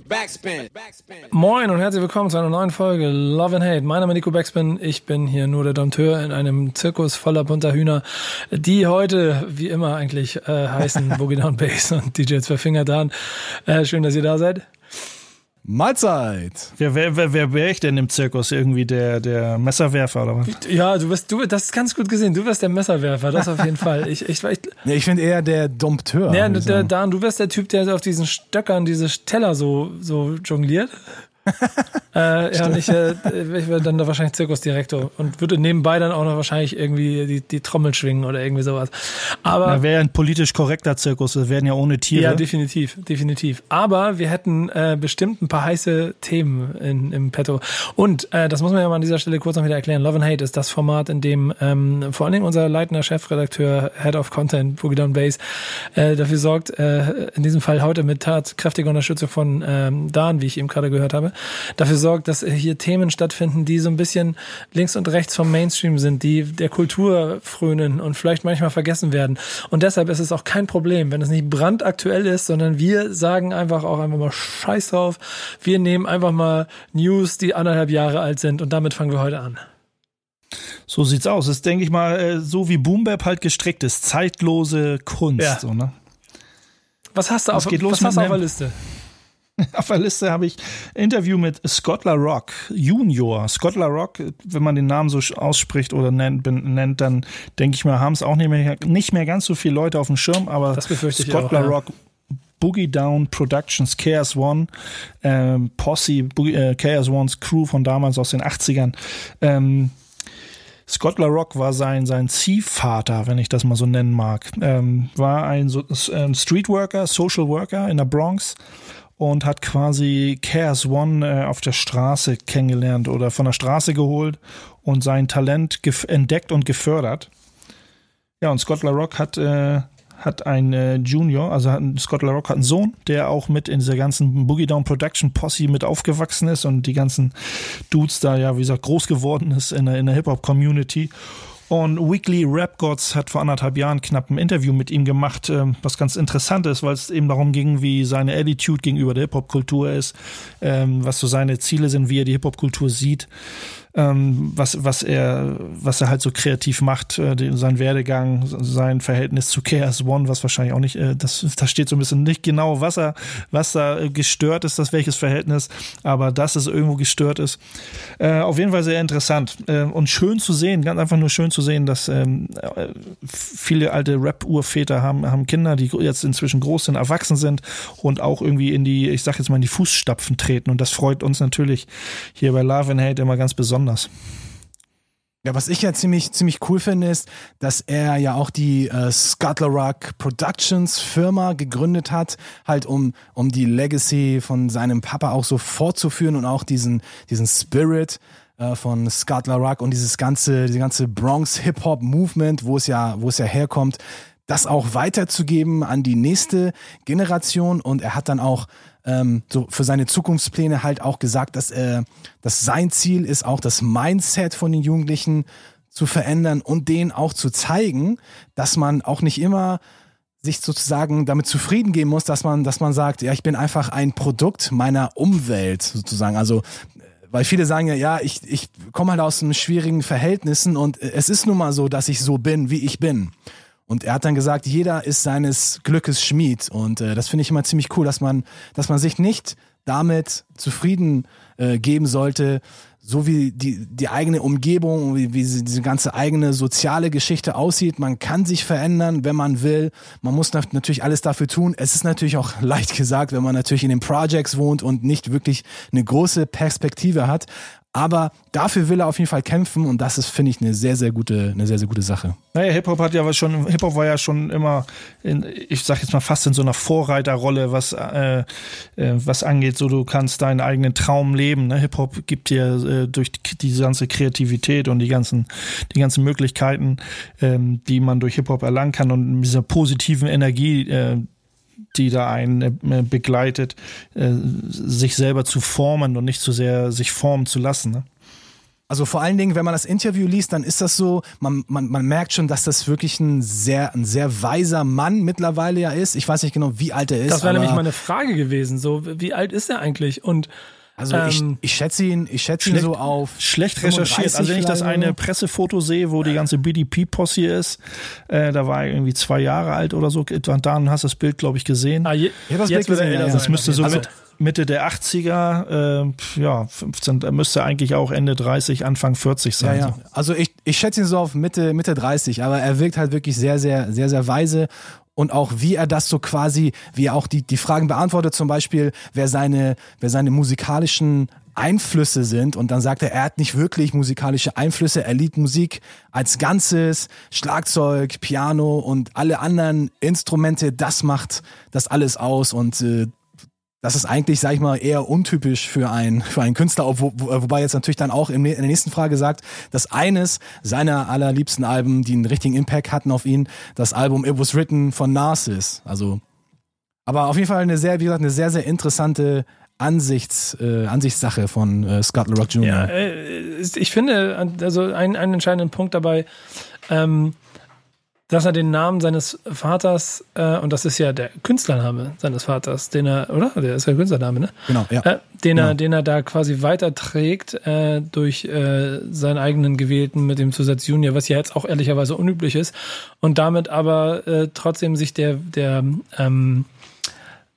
Backspin. Moin und herzlich willkommen zu einer neuen Folge Love and Hate. Mein Name ist Nico Backspin. Ich bin hier nur der Dompteur in einem Zirkus voller bunter Hühner, die heute, wie immer eigentlich, äh, heißen Boogie Down Bass und DJ Zwei Finger Dan. Äh, schön, dass ihr da seid. Mahlzeit. Wer, wer, wer, wer wäre ich denn im Zirkus? Irgendwie der, der Messerwerfer oder was? Ja, du wirst, du, das ist ganz gut gesehen. Du wirst der Messerwerfer, das auf jeden Fall. Ich, ich, ich, nee, ich finde eher der Dompteur. Ja, der, Dan, du wirst der Typ, der auf diesen Stöckern diese Teller so, so jongliert äh, ja, und ich, äh, ich wäre dann da wahrscheinlich Zirkusdirektor und würde nebenbei dann auch noch wahrscheinlich irgendwie die, die Trommel schwingen oder irgendwie sowas. Aber Na, wäre ein politisch korrekter Zirkus, das werden ja ohne Tiere. Ja, definitiv, definitiv. Aber wir hätten äh, bestimmt ein paar heiße Themen in, im Petto. Und äh, das muss man ja mal an dieser Stelle kurz noch wieder erklären. Love and Hate ist das Format, in dem ähm, vor allen Dingen unser leitender Chefredakteur, Head of Content, Boogie Down Bass, äh, dafür sorgt, äh, in diesem Fall heute mit tatkräftiger Unterstützung von ähm, Dan, wie ich eben gerade gehört habe, dafür sorgt, dass hier Themen stattfinden, die so ein bisschen links und rechts vom Mainstream sind, die der Kultur frönen und vielleicht manchmal vergessen werden. Und deshalb ist es auch kein Problem, wenn es nicht brandaktuell ist, sondern wir sagen einfach auch einfach mal Scheiß drauf. Wir nehmen einfach mal News, die anderthalb Jahre alt sind und damit fangen wir heute an. So sieht's aus. Das ist, denke ich mal, äh, so wie Boombap halt gestrickt ist. Zeitlose Kunst. Ja. So, ne? Was hast du auf, geht los was hast du auf der Liste? Auf der Liste habe ich Interview mit Scott Rock Junior. Scott Rock, wenn man den Namen so ausspricht oder nennt, nennt dann denke ich mal, haben es auch nicht mehr, nicht mehr ganz so viele Leute auf dem Schirm, aber Scott Rock ja. Boogie Down Productions, Chaos One, ähm, Posse, Boogie, äh, Chaos Ones Crew von damals aus den 80ern. Ähm, Scott LaRock war sein, sein Ziehvater, wenn ich das mal so nennen mag. Ähm, war ein, so, ein Streetworker, Social Worker in der Bronx und hat quasi Chaos One äh, auf der Straße kennengelernt oder von der Straße geholt und sein Talent entdeckt und gefördert. Ja, und Scott LaRock hat, äh, hat ein äh, Junior, also hat, Scott LaRock hat einen Sohn, der auch mit in dieser ganzen Boogie Down Production Posse mit aufgewachsen ist und die ganzen Dudes da ja, wie gesagt, groß geworden ist in der, in der Hip-Hop-Community. Und Weekly Rap Gods hat vor anderthalb Jahren knapp ein Interview mit ihm gemacht, ähm, was ganz interessant ist, weil es eben darum ging, wie seine Attitude gegenüber der Hip-Hop-Kultur ist, ähm, was so seine Ziele sind, wie er die Hip-Hop-Kultur sieht ähm, was, was er, was er halt so kreativ macht, äh, sein Werdegang, sein Verhältnis zu Chaos One, was wahrscheinlich auch nicht, äh, das, da steht so ein bisschen nicht genau, was er, was da äh, gestört ist, das welches Verhältnis, aber dass es irgendwo gestört ist. Äh, auf jeden Fall sehr interessant äh, und schön zu sehen, ganz einfach nur schön zu sehen, dass ähm, äh, viele alte Rap-Urväter haben, haben Kinder, die jetzt inzwischen groß sind, erwachsen sind und auch irgendwie in die, ich sag jetzt mal, in die Fußstapfen treten und das freut uns natürlich hier bei Love and Hate immer ganz besonders besonders. Ja, was ich ja ziemlich, ziemlich cool finde, ist, dass er ja auch die äh, Scuttler Rock Productions Firma gegründet hat, halt um, um die Legacy von seinem Papa auch so fortzuführen und auch diesen, diesen Spirit äh, von Scuttler Rock und dieses ganze, die ganze Bronx Hip Hop Movement, wo es ja, wo es ja herkommt, das auch weiterzugeben an die nächste Generation und er hat dann auch ähm, so für seine Zukunftspläne halt auch gesagt, dass, äh, dass sein Ziel ist, auch das Mindset von den Jugendlichen zu verändern und denen auch zu zeigen, dass man auch nicht immer sich sozusagen damit zufrieden geben muss, dass man, dass man sagt, ja, ich bin einfach ein Produkt meiner Umwelt sozusagen. Also weil viele sagen ja, ja, ich, ich komme halt aus einem schwierigen Verhältnissen und es ist nun mal so, dass ich so bin, wie ich bin. Und er hat dann gesagt, jeder ist seines Glückes Schmied. Und äh, das finde ich immer ziemlich cool, dass man, dass man sich nicht damit zufrieden äh, geben sollte, so wie die, die eigene Umgebung, wie, wie diese ganze eigene soziale Geschichte aussieht. Man kann sich verändern, wenn man will. Man muss natürlich alles dafür tun. Es ist natürlich auch leicht gesagt, wenn man natürlich in den Projects wohnt und nicht wirklich eine große Perspektive hat. Aber dafür will er auf jeden Fall kämpfen und das ist, finde ich, eine sehr, sehr gute, eine sehr, sehr gute Sache. Naja, Hip-Hop hat ja schon, Hip-Hop war ja schon immer, in, ich sag jetzt mal fast in so einer Vorreiterrolle, was, äh, äh, was angeht, so du kannst deinen eigenen Traum leben. Ne? Hip-Hop gibt dir äh, durch die, diese ganze Kreativität und die ganzen, die ganzen Möglichkeiten, ähm, die man durch Hip-Hop erlangen kann und mit dieser positiven Energie, äh, die da einen äh, begleitet, äh, sich selber zu formen und nicht zu sehr sich formen zu lassen. Ne? Also vor allen Dingen, wenn man das Interview liest, dann ist das so, man, man, man merkt schon, dass das wirklich ein sehr, ein sehr weiser Mann mittlerweile ja ist. Ich weiß nicht genau, wie alt er ist. Das wäre nämlich meine Frage gewesen. So, wie alt ist er eigentlich? Und also ich, Ähm, ich schätze ihn, ich schätze ihn so auf. Schlecht 35 recherchiert. Also wenn ich das eine. Pressefoto sehe, wo die ganze BDP-Posse ist, äh, da war er irgendwie zwei Jahre alt oder so. Dann hast du das Bild, glaube ich, gesehen. ah, je, Ich das jetzt Bild gesehen, ja, ja. Das müsste so Also, mit, Mitte der 80er, äh, ja, 15, er müsste eigentlich auch Ende 30, Anfang 40 Ja, sein. ja. Also ich, ich schätze ihn so auf Mitte, Mitte 30, aber er wirkt halt wirklich sehr, sehr, sehr, sehr weise. Und auch wie er das so quasi, wie er auch die, die Fragen beantwortet, zum Beispiel, wer seine, wer seine musikalischen Einflüsse sind. Und dann sagt er, er hat nicht wirklich musikalische Einflüsse. Er liebt Musik als Ganzes, Schlagzeug, Piano und alle anderen Instrumente. Das macht das alles aus. Und äh, das ist eigentlich, sag ich mal, eher untypisch für einen, für einen Künstler, ob- wo, wo, wobei jetzt natürlich dann auch in der nächsten Frage sagt, dass eines seiner allerliebsten Alben, die einen richtigen Impact hatten auf ihn, das Album It Was Written von ist. Also, aber auf jeden Fall eine sehr, wie gesagt, eine sehr, sehr interessante Ansichts, äh, Ansichtssache von äh, Scott LaRock Jr. Ja, äh, ich finde, also ein, einen entscheidenden Punkt dabei, ähm, dass er den Namen seines Vaters, äh, und das ist ja der Künstlername seines Vaters, den er, oder? Der ist ja Künstlername, ne? Genau, ja. Äh, den, er, Genau. den er da quasi weiterträgt äh, durch äh, seinen eigenen gewählten mit dem Zusatz Junior, was ja jetzt auch ehrlicherweise unüblich ist. Und damit aber äh, trotzdem sich der, der ähm,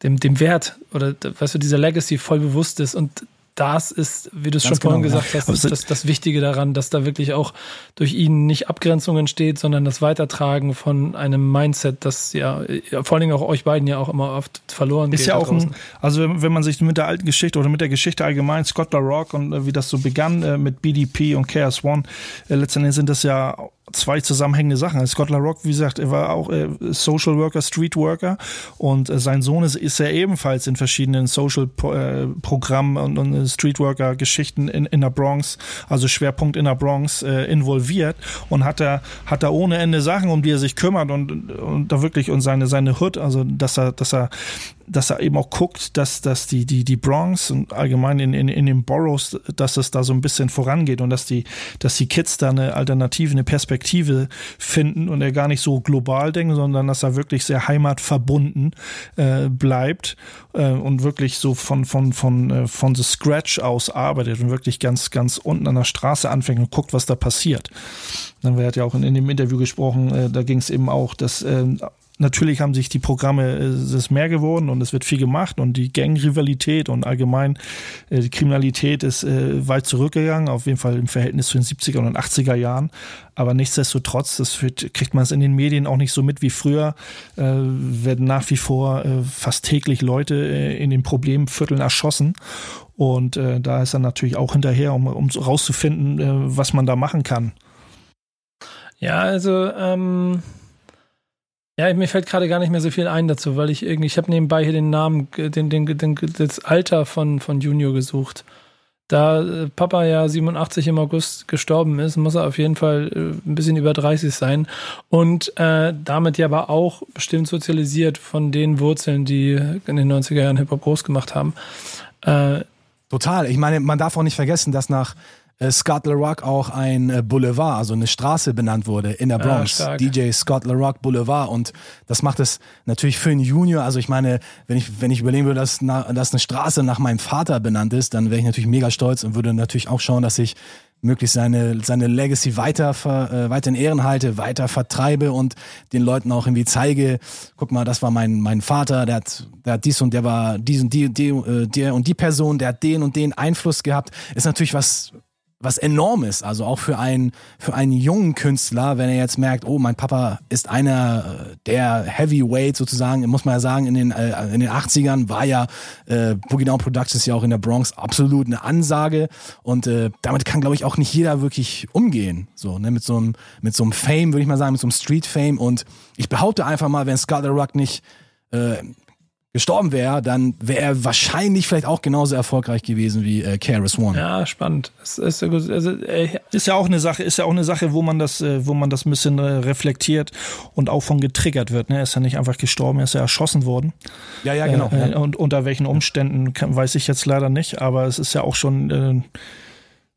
dem, dem Wert oder weißt du, dieser Legacy voll bewusst ist. Und das ist, wie du es schon vorhin genau, ja. gesagt hast, Aber das, das, Wichtige daran, dass da wirklich auch durch ihn nicht Abgrenzung entsteht, sondern das Weitertragen von einem Mindset, das ja, ja vor allen Dingen auch euch beiden ja auch immer oft verloren Ist geht. ja da auch ein, also wenn, wenn man sich mit der alten Geschichte oder mit der Geschichte allgemein, Scott LaRock und äh, wie das so begann äh, mit BDP und Chaos One, äh, letztendlich sind das ja zwei zusammenhängende Sachen. Scott LaRock, wie gesagt, er war auch äh, Social Worker, Street Worker und äh, sein Sohn ist, ist ja ebenfalls in verschiedenen Social äh, Programmen und, und äh, Street Worker Geschichten in, in der Bronx, also Schwerpunkt in der Bronx äh, involviert und hat er hat er ohne Ende Sachen, um die er sich kümmert und, und da wirklich und seine seine Hood, also dass er dass er dass er eben auch guckt, dass, dass die, die, die Bronx und allgemein in, in, in den Boroughs, dass es da so ein bisschen vorangeht und dass die, dass die Kids da eine Alternative, eine Perspektive finden und er gar nicht so global denkt, sondern dass er wirklich sehr heimatverbunden äh, bleibt äh, und wirklich so von, von, von, äh, von the scratch aus arbeitet und wirklich ganz, ganz unten an der Straße anfängt und guckt, was da passiert. Dann wird ja auch in, in dem Interview gesprochen, äh, da ging es eben auch, dass äh, natürlich haben sich die Programme, äh, es ist mehr geworden und es wird viel gemacht und die Gangrivalität und allgemein äh, die Kriminalität ist äh, weit zurückgegangen, auf jeden Fall im Verhältnis zu den 70er und 80er Jahren. Aber nichtsdestotrotz, das wird, kriegt man es in den Medien auch nicht so mit wie früher, äh, werden nach wie vor fast täglich Leute in den Problemvierteln erschossen. Und da ist er natürlich auch hinterher, um, um rauszufinden, was man da machen kann. Ja, also, ähm, ja, mir fällt gerade gar nicht mehr so viel ein dazu, weil ich irgendwie, ich habe nebenbei hier den Namen, den, den, den, das Alter von, von Junior gesucht. Da äh, Papa ja 87 im August gestorben ist, muss er auf jeden Fall äh, ein bisschen über 30 sein und äh, damit ja aber auch bestimmt sozialisiert von den Wurzeln, die in den 90er Jahren Hip-Hop groß gemacht haben. Äh, Total. Ich meine, man darf auch nicht vergessen, dass nach Scott LaRock auch ein äh, Boulevard, also eine Straße benannt wurde in der Ah, Bronx. stark. DJ Scott LaRock Boulevard. Und das macht es natürlich für einen Junior. Also ich meine, wenn ich, wenn ich überlegen würde, dass, na, dass eine Straße nach meinem Vater benannt ist, dann wäre ich natürlich mega stolz und würde natürlich auch schauen, dass ich möglichst seine, seine Legacy weiter, ver, äh, weiter in Ehren halte, weiter vertreibe und den Leuten auch irgendwie zeige, guck mal, das war mein, mein Vater, der hat, der hat dies und der war dies und die, die, äh, der und die Person, der hat den und den Einfluss gehabt, ist natürlich was, was enormes, also auch für einen, für einen jungen Künstler, wenn er jetzt merkt, oh, mein Papa ist einer äh, der Heavyweight sozusagen, muss man ja sagen, in den, äh, in den 80ern war ja äh, Boogie Down Productions ja auch in der Bronx absolut eine Ansage. Und äh, damit kann, glaube ich, auch nicht jeder wirklich umgehen, so, ne, mit so einem, mit so einem Fame, würde ich mal sagen, mit so einem Street Fame. Und ich behaupte einfach mal, wenn the Rock nicht äh, gestorben wäre, dann wäre er wahrscheinlich vielleicht auch genauso erfolgreich gewesen wie äh, KRS One. ja, spannend. Es ist, also, äh, Ist ja auch eine Sache, ist ja auch eine Sache, wo man das, äh, wo man das ein bisschen äh, reflektiert und auch von getriggert wird. Ne? Er ist ja nicht einfach gestorben, er ist ja erschossen worden. Ja, ja, genau. Äh, ja. Und unter welchen Umständen kann, weiß ich jetzt leider nicht, aber es ist ja auch schon äh,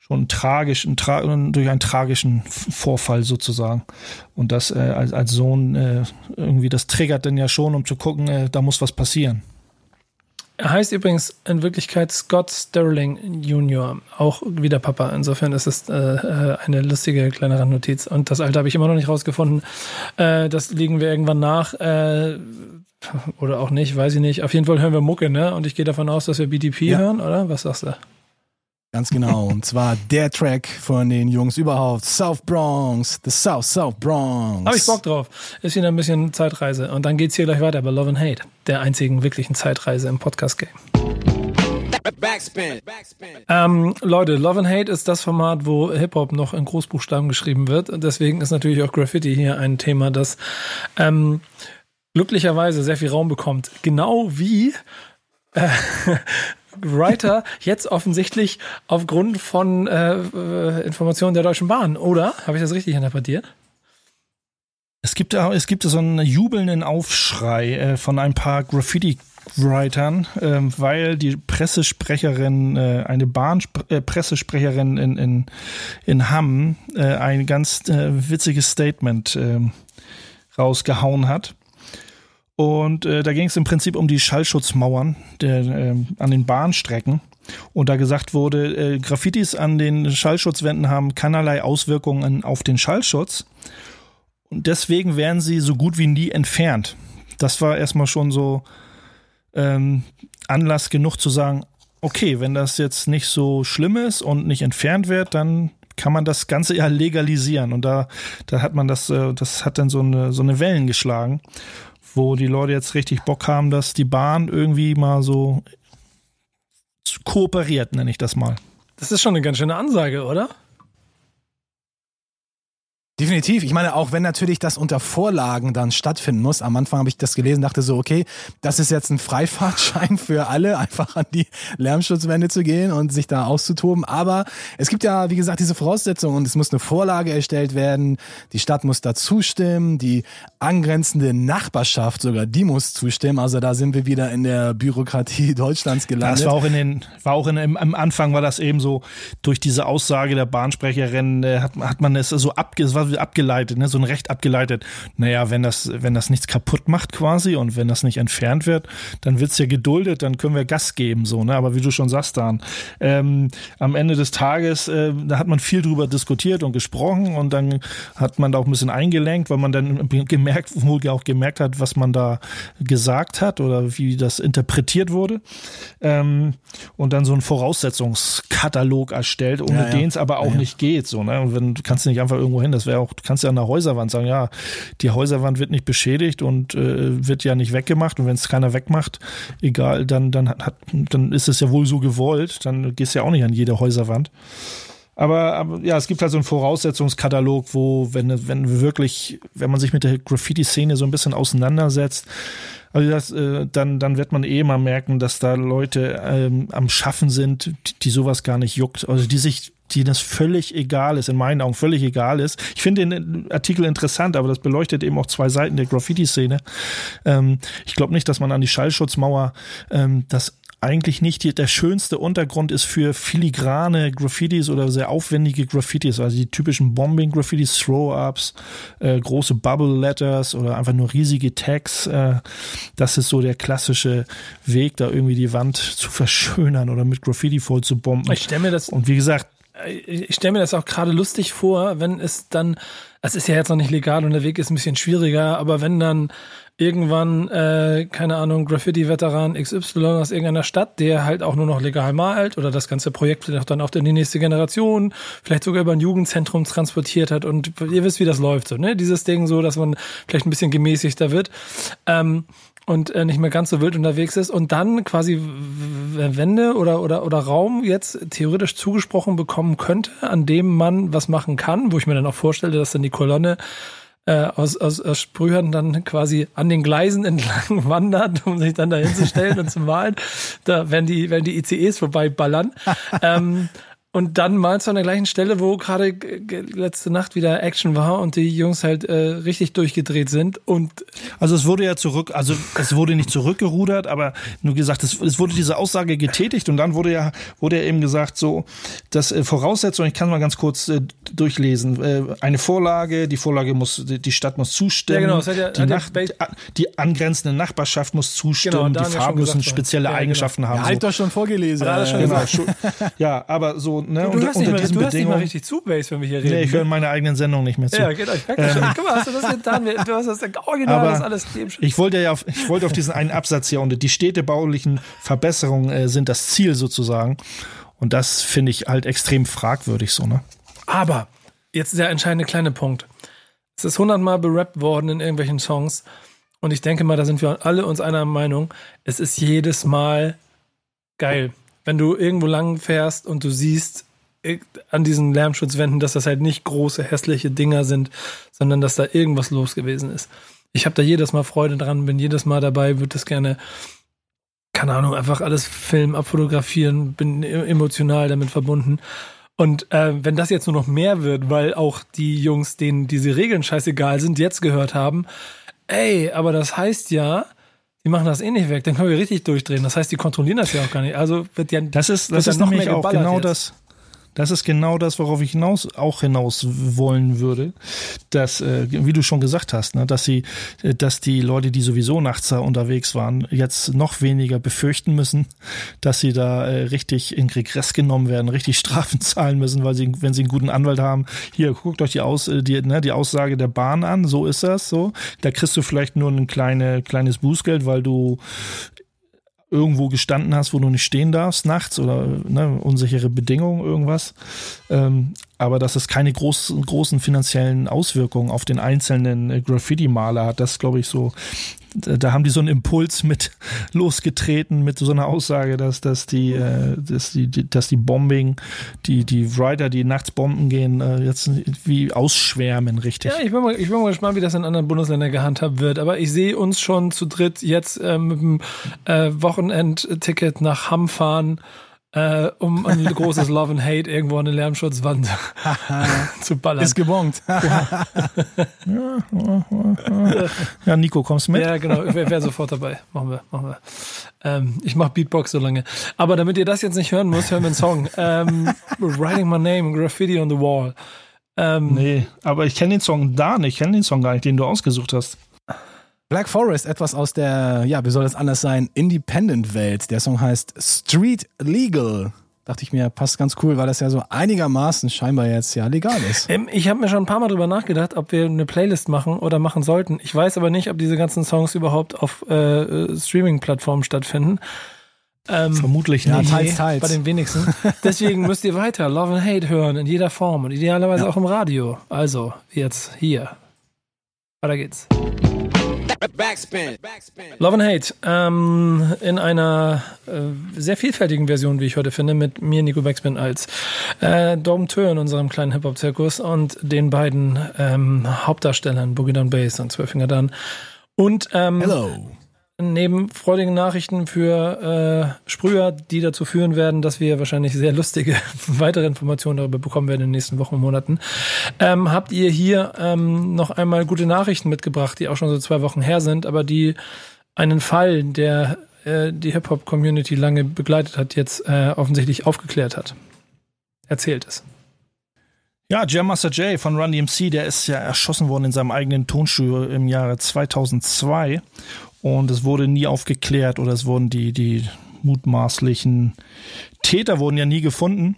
schon tragisch, ein tra durch einen tragischen Vorfall sozusagen. Und das äh, als, als Sohn äh, irgendwie, das triggert dann ja schon, um zu gucken, äh, da muss was passieren. Er heißt übrigens in Wirklichkeit Scott Sterling Jr., auch wieder Papa. Insofern ist es äh, äh eine lustige kleinere Notiz. Und das Alter habe ich immer noch nicht rausgefunden. Äh, das liegen wir irgendwann nach. Oder auch nicht, weiß ich nicht. Auf jeden Fall hören wir Mucke, ne? Und ich gehe davon aus, dass wir BDP ja. hören, oder? Was sagst du? Ganz genau. Und zwar der Track von den Jungs überhaupt. South Bronx. The South, South Bronx. Hab ich Bock drauf. Ist wieder ein bisschen Zeitreise. Und dann geht's hier gleich weiter bei Love and Hate. Der einzigen wirklichen Zeitreise im Podcast-Game. Backspin. Backspin. Ähm, Leute, Love and Hate ist das Format, wo Hip-Hop noch in Großbuchstaben geschrieben wird. Und deswegen ist natürlich auch Graffiti hier ein Thema, das ähm, glücklicherweise sehr viel Raum bekommt. Genau wie äh, Writer jetzt offensichtlich aufgrund von äh, äh, Informationen der Deutschen Bahn, oder? Habe ich das richtig interpretiert? Es gibt, es gibt so einen jubelnden Aufschrei äh, von ein paar Graffiti-Writern, äh, weil die Pressesprecherin, äh, eine Bahn-Pressesprecherin äh, in, in, in Hamm äh, ein ganz witziges Statement äh, rausgehauen hat. Und äh, da ging es im Prinzip um die Schallschutzmauern der, äh, an den Bahnstrecken. Und da gesagt wurde, äh, Graffitis an den Schallschutzwänden haben keinerlei Auswirkungen auf den Schallschutz. Und deswegen werden sie so gut wie nie entfernt. Das war erstmal schon so ähm, Anlass genug zu sagen, okay, wenn das jetzt nicht so schlimm ist und nicht entfernt wird, dann kann man das Ganze ja legalisieren. Und da, da hat man das, äh, das hat dann so eine, so eine Wellen geschlagen wo die Leute jetzt richtig Bock haben, dass die Bahn irgendwie mal so kooperiert, nenne ich das mal. Das ist schon eine ganz schöne Ansage, oder? Definitiv. Ich meine, auch wenn natürlich das unter Vorlagen dann stattfinden muss. Am Anfang habe ich das gelesen, dachte so, okay, das ist jetzt ein Freifahrtschein für alle, einfach an die Lärmschutzwände zu gehen und sich da auszutoben. Aber es gibt ja, wie gesagt, diese Voraussetzungen und es muss eine Vorlage erstellt werden. Die Stadt muss da zustimmen, die angrenzende Nachbarschaft sogar, die muss zustimmen. Also da sind wir wieder in der Bürokratie Deutschlands gelandet. Das war auch in den, war auch in, im, am Anfang war das eben so, durch diese Aussage der Bahnsprecherin äh, hat, hat man es so abge, war abgeleitet, ne, so ein Recht abgeleitet. Naja, wenn das, wenn das nichts kaputt macht quasi und wenn das nicht entfernt wird, dann wird's ja geduldet, dann können wir Gas geben, so, ne? Aber wie du schon sagst, dann, ähm, am Ende des Tages, äh, da hat man viel drüber diskutiert und gesprochen und dann hat man da auch ein bisschen eingelenkt, weil man dann gemerkt, wohl auch gemerkt hat, was man da gesagt hat oder wie das interpretiert wurde. Ähm, und dann so einen Voraussetzungskatalog erstellt, ohne ja, ja. den es aber auch ja, nicht geht, so, ne? Und wenn, du kannst nicht einfach irgendwo hin, das wäre auch, du kannst ja an der Häuserwand sagen, ja, die Häuserwand wird nicht beschädigt und äh, wird ja nicht weggemacht und wenn es keiner wegmacht, egal, dann, dann hat, dann ist es ja wohl so gewollt, dann gehst du ja auch nicht an jede Häuserwand. Aber, aber ja, es gibt halt so einen Voraussetzungskatalog, wo, wenn, wenn wirklich, wenn man sich mit der Graffiti-Szene so ein bisschen auseinandersetzt, also das, äh, dann, dann wird man eh mal merken, dass da Leute ähm, am Schaffen sind, die, die sowas gar nicht juckt. Also die sich die das völlig egal ist, in meinen Augen völlig egal ist. Ich finde den Artikel interessant, aber das beleuchtet eben auch zwei Seiten der Graffiti-Szene. Ähm, ich glaube nicht, dass man an die Schallschutzmauer ähm, das eigentlich nicht der schönste Untergrund ist für filigrane Graffitis oder sehr aufwendige Graffitis, also die typischen Bombing-Graffitis, Throw-Ups, äh, große Bubble-Letters oder einfach nur riesige Tags. Äh, das ist so der klassische Weg, da irgendwie die Wand zu verschönern oder mit Graffiti voll zu bomben. Ich stelle mir das. Und wie gesagt, ich stelle mir das auch gerade lustig vor, wenn es dann, es ist ja jetzt noch nicht legal und der Weg ist ein bisschen schwieriger, aber wenn dann irgendwann, äh, keine Ahnung, Graffiti-Veteran XY aus irgendeiner Stadt, der halt auch nur noch legal malt oder das ganze Projekt vielleicht auch dann auch in die nächste Generation, vielleicht sogar über ein Jugendzentrum transportiert hat und ihr wisst, wie das läuft, so, ne? Dieses Ding so, dass man vielleicht ein bisschen gemäßigter wird. Ähm, und äh, nicht mehr ganz so wild unterwegs ist und dann quasi Wände oder, oder, oder Raum jetzt theoretisch zugesprochen bekommen könnte, an dem man was machen kann, wo ich mir dann auch vorstelle, dass dann die Kolonne äh, aus, aus, aus Sprühern dann quasi an den Gleisen entlang wandert, um sich dann da hinzustellen und zu malen. Da werden die, werden die ICEs vorbei ballern. ähm, und dann mal zu einer gleichen Stelle, wo gerade letzte Nacht wieder Action war und die Jungs halt äh, richtig durchgedreht sind und also es wurde ja zurück, also es wurde nicht zurückgerudert, aber nur gesagt, es, es wurde diese Aussage getätigt und dann wurde ja wurde ja eben gesagt so, dass äh, Voraussetzung, ich kann mal ganz kurz äh, durchlesen, äh, eine Vorlage, die Vorlage muss, die Stadt muss zustimmen, ja, genau, hat ja, die, hat Nacht, die angrenzende Nachbarschaft muss zustimmen, genau, die Farben müssen spezielle ja, Eigenschaften genau. haben. Ja, halt so. doch schon vorgelesen. Ja, schon genau. ja, aber so ne, du, du unter, unter diesen Bedingungen. Nicht mal richtig zu, Base, wenn wir hier reden. Nee, ich höre meine eigenen Sendungen nicht mehr zu. Ja, genau. Ich merke ähm, schon. Guck mal, hast du das getan? Du hast das original aber das alles Ich wollte ja auf, ich wollte auf diesen einen Absatz hier und die städtebaulichen Verbesserungen äh, sind das Ziel sozusagen. Und das finde ich halt extrem fragwürdig so, ne? Aber jetzt der entscheidende kleine Punkt. Es ist hundertmal berappt worden in irgendwelchen Songs. Und ich denke mal, da sind wir alle uns einer Meinung. Es ist jedes Mal geil wenn du irgendwo lang fährst und du siehst äh, an diesen Lärmschutzwänden, dass das halt nicht große, hässliche Dinger sind, sondern dass da irgendwas los gewesen ist. Ich habe da jedes Mal Freude dran, bin jedes Mal dabei, würde das gerne, keine Ahnung, einfach alles filmen, abfotografieren, bin e-, emotional damit verbunden. Und äh, wenn das jetzt nur noch mehr wird, weil auch die Jungs, denen diese Regeln scheißegal sind, jetzt gehört haben, ey, aber das heißt ja, die machen das eh nicht weg, dann können wir richtig durchdrehen. Das heißt, die kontrollieren das ja auch gar nicht. Also wird ja das ist das ist noch nämlich auch genau jetzt. das das ist genau das, worauf ich hinaus auch hinaus wollen würde, dass, äh, wie du schon gesagt hast, ne, dass sie, äh, dass die Leute, die sowieso nachts da unterwegs waren, jetzt noch weniger befürchten müssen, dass sie da äh, richtig in Regress genommen werden, richtig Strafen zahlen müssen, weil sie, wenn sie einen guten Anwalt haben, hier guckt euch die Aus, äh, die, ne, die Aussage der Bahn an, so ist das, so. Da kriegst du vielleicht nur ein kleine, kleines Bußgeld, weil du irgendwo gestanden hast, wo du nicht stehen darfst nachts oder ne, unsichere Bedingungen, irgendwas. Ähm, aber dass es keine großen, großen finanziellen Auswirkungen auf den einzelnen äh, Graffiti-Maler hat, das glaube ich so da haben die so einen Impuls mit losgetreten mit so einer Aussage, dass, dass die, äh, dass die, dass die Bombing, die, die Writer, die nachts bomben gehen, äh, jetzt wie ausschwärmen, richtig. Ja, ich bin mal, ich bin mal gespannt, wie das in anderen Bundesländern gehandhabt wird. Aber ich sehe uns schon zu dritt jetzt äh, mit dem äh, Wochenendticket nach Hamm fahren äh, um ein großes Love and Hate irgendwo an eine Lärmschutzwand zu ballern. Ist gebongt. ja, Nico, kommst mit? Ja, genau. Ich wäre wär sofort dabei. Machen wir, machen wir. Ähm, ich mache Beatbox so lange. Aber damit ihr das jetzt nicht hören müsst, hören wir einen Song. Ähm, Writing My Name, Graffiti on the Wall. Ähm, nee, aber ich kenne den Song da nicht. Ich kenne den Song gar nicht, den du ausgesucht hast. Black Forest, etwas aus der, ja, wie soll das anders sein, Independent-Welt. Der Song heißt Street Legal. Dachte ich mir, passt ganz cool, weil das ja so einigermaßen scheinbar jetzt ja legal ist. Ähm, ich habe mir schon ein paar Mal drüber nachgedacht, ob wir eine Playlist machen oder machen sollten. Ich weiß aber nicht, ob diese ganzen Songs überhaupt auf äh, Streaming-Plattformen stattfinden. Ähm, Vermutlich nicht. Ja, teils, teils. Bei den wenigsten. Deswegen müsst ihr weiter Love and Hate hören in jeder Form und idealerweise ja. auch im Radio. Also, jetzt hier. Weiter geht's. Backspin. Love and Hate ähm, in einer äh, sehr vielfältigen Version, wie ich heute finde, mit mir, Nico Backspin, als äh, Dompteur in unserem kleinen Hip-Hop-Zirkus und den beiden ähm, Hauptdarstellern, Boogie Down Bass und Zwölfinger dann. Und ähm, Hello neben freudigen Nachrichten für äh, Sprüher, die dazu führen werden, dass wir wahrscheinlich sehr lustige weitere Informationen darüber bekommen werden in den nächsten Wochen und Monaten, ähm, habt ihr hier ähm, noch einmal gute Nachrichten mitgebracht, die auch schon so zwei Wochen her sind, aber die einen Fall, der äh, die Hip-Hop-Community lange begleitet hat, jetzt äh, offensichtlich aufgeklärt hat. Erzählt es. Ja, Jam Master Jay von Run DMC, der ist ja erschossen worden in seinem eigenen Tonstudio im Jahre 2002 und es wurde nie aufgeklärt oder es wurden die, die mutmaßlichen Täter wurden ja nie gefunden.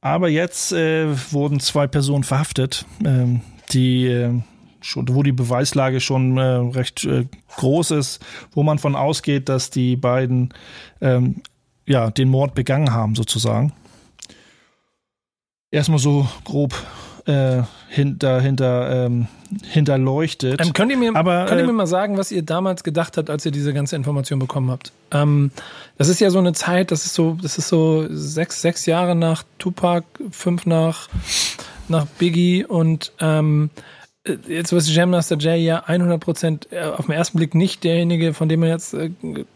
Aber jetzt äh, wurden zwei Personen verhaftet, äh, die äh, schon, wo die Beweislage schon äh, recht äh, groß ist, wo man von ausgeht, dass die beiden ähm, ja den Mord begangen haben sozusagen. Erstmal so grob äh, hinter, hinter, ähm, hinterleuchtet. Ähm, könnt ihr, mir, Aber, könnt ihr mir äh, mal sagen, was ihr damals gedacht habt, als ihr diese ganze Information bekommen habt? Ähm, das ist ja so eine Zeit, das ist so, das ist so sechs, sechs Jahre nach Tupac, fünf nach, nach Biggie und ähm, jetzt ist Jam Master Jay ja 100% äh, auf den ersten Blick nicht derjenige, von dem man jetzt äh,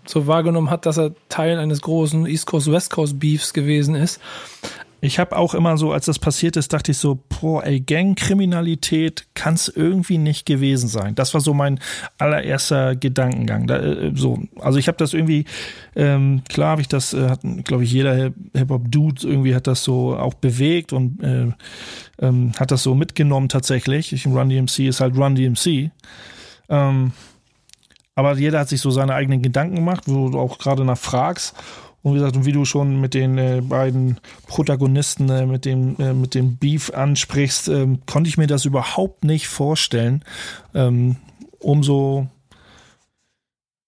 so wahrgenommen hat, dass er Teil eines großen East Coast West Coast Beefs gewesen ist. Ich habe auch immer so, als das passiert ist, dachte ich so, boah, ey, Gangkriminalität kann es irgendwie nicht gewesen sein. Das war so mein allererster Gedankengang. Da, äh, so, also ich habe das irgendwie, ähm, klar habe ich das, äh, glaube ich, jeder Hip-Hop-Dude irgendwie hat das so auch bewegt und äh, ähm, hat das so mitgenommen tatsächlich. Ich, Run DMC ist halt Run DMC. Ähm, aber jeder hat sich so seine eigenen Gedanken gemacht, wo du auch gerade nach fragst. Und wie gesagt, wie du schon mit den äh, beiden Protagonisten, äh, mit dem, äh, mit dem Beef ansprichst, ähm, konnte ich mir das überhaupt nicht vorstellen. Ähm, umso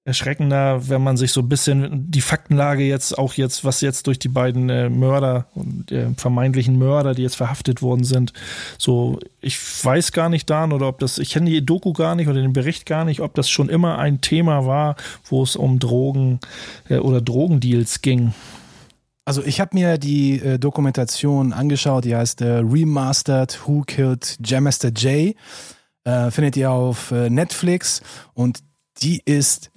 erschreckender, wenn man sich so ein bisschen die Faktenlage jetzt auch jetzt, was jetzt durch die beiden äh, Mörder und äh, vermeintlichen Mörder, die jetzt verhaftet worden sind, so ich weiß gar nicht dann oder ob das, ich kenne die Doku gar nicht oder den Bericht gar nicht, ob das schon immer ein Thema war, wo es um Drogen äh, oder Drogendeals ging. Also ich habe mir die äh, Dokumentation angeschaut, die heißt äh, Remastered Who Killed Jam Master Jay. Äh, findet ihr auf äh, Netflix und die ist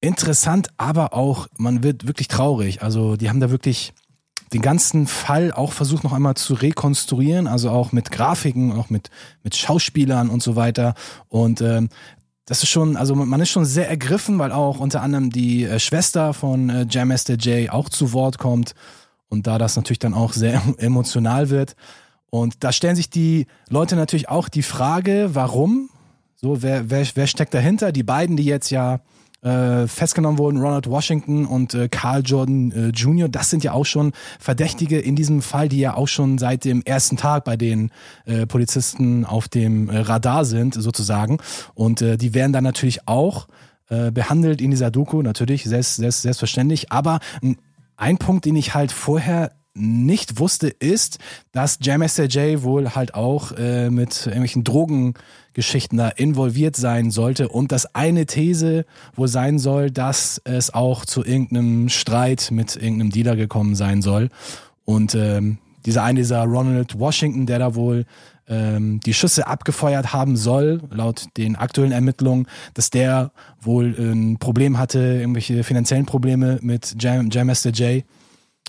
interessant, aber auch, man wird wirklich traurig. Also die haben da wirklich den ganzen Fall auch versucht noch einmal zu rekonstruieren, also auch mit Grafiken, auch mit, mit Schauspielern und so weiter. Und ähm, das ist schon, also man ist schon sehr ergriffen, weil auch unter anderem die äh, Schwester von äh, Jam Master Jay auch zu Wort kommt und da das natürlich dann auch sehr emotional wird. Und da stellen sich die Leute natürlich auch die Frage, warum? So, wer, wer, wer steckt dahinter? Die beiden, die jetzt ja äh, festgenommen wurden, Ronald Washington und äh, Carl Jordan äh, Jr., das sind ja auch schon Verdächtige in diesem Fall, die ja auch schon seit dem ersten Tag bei den äh, Polizisten auf dem äh, Radar sind, sozusagen. Und äh, die werden dann natürlich auch äh, behandelt in dieser Doku, natürlich, selbst, selbst, selbstverständlich. Aber ein Punkt, den ich halt vorher nicht wusste, ist, dass Jam J wohl halt auch äh, mit irgendwelchen Drogengeschichten da involviert sein sollte. Und das eine These wohl sein soll, dass es auch zu irgendeinem Streit mit irgendeinem Dealer gekommen sein soll. Und ähm, dieser eine, dieser Ronald Washington, der da wohl ähm, die Schüsse abgefeuert haben soll, laut den aktuellen Ermittlungen, dass der wohl ein Problem hatte, irgendwelche finanziellen Probleme mit Jam, Jam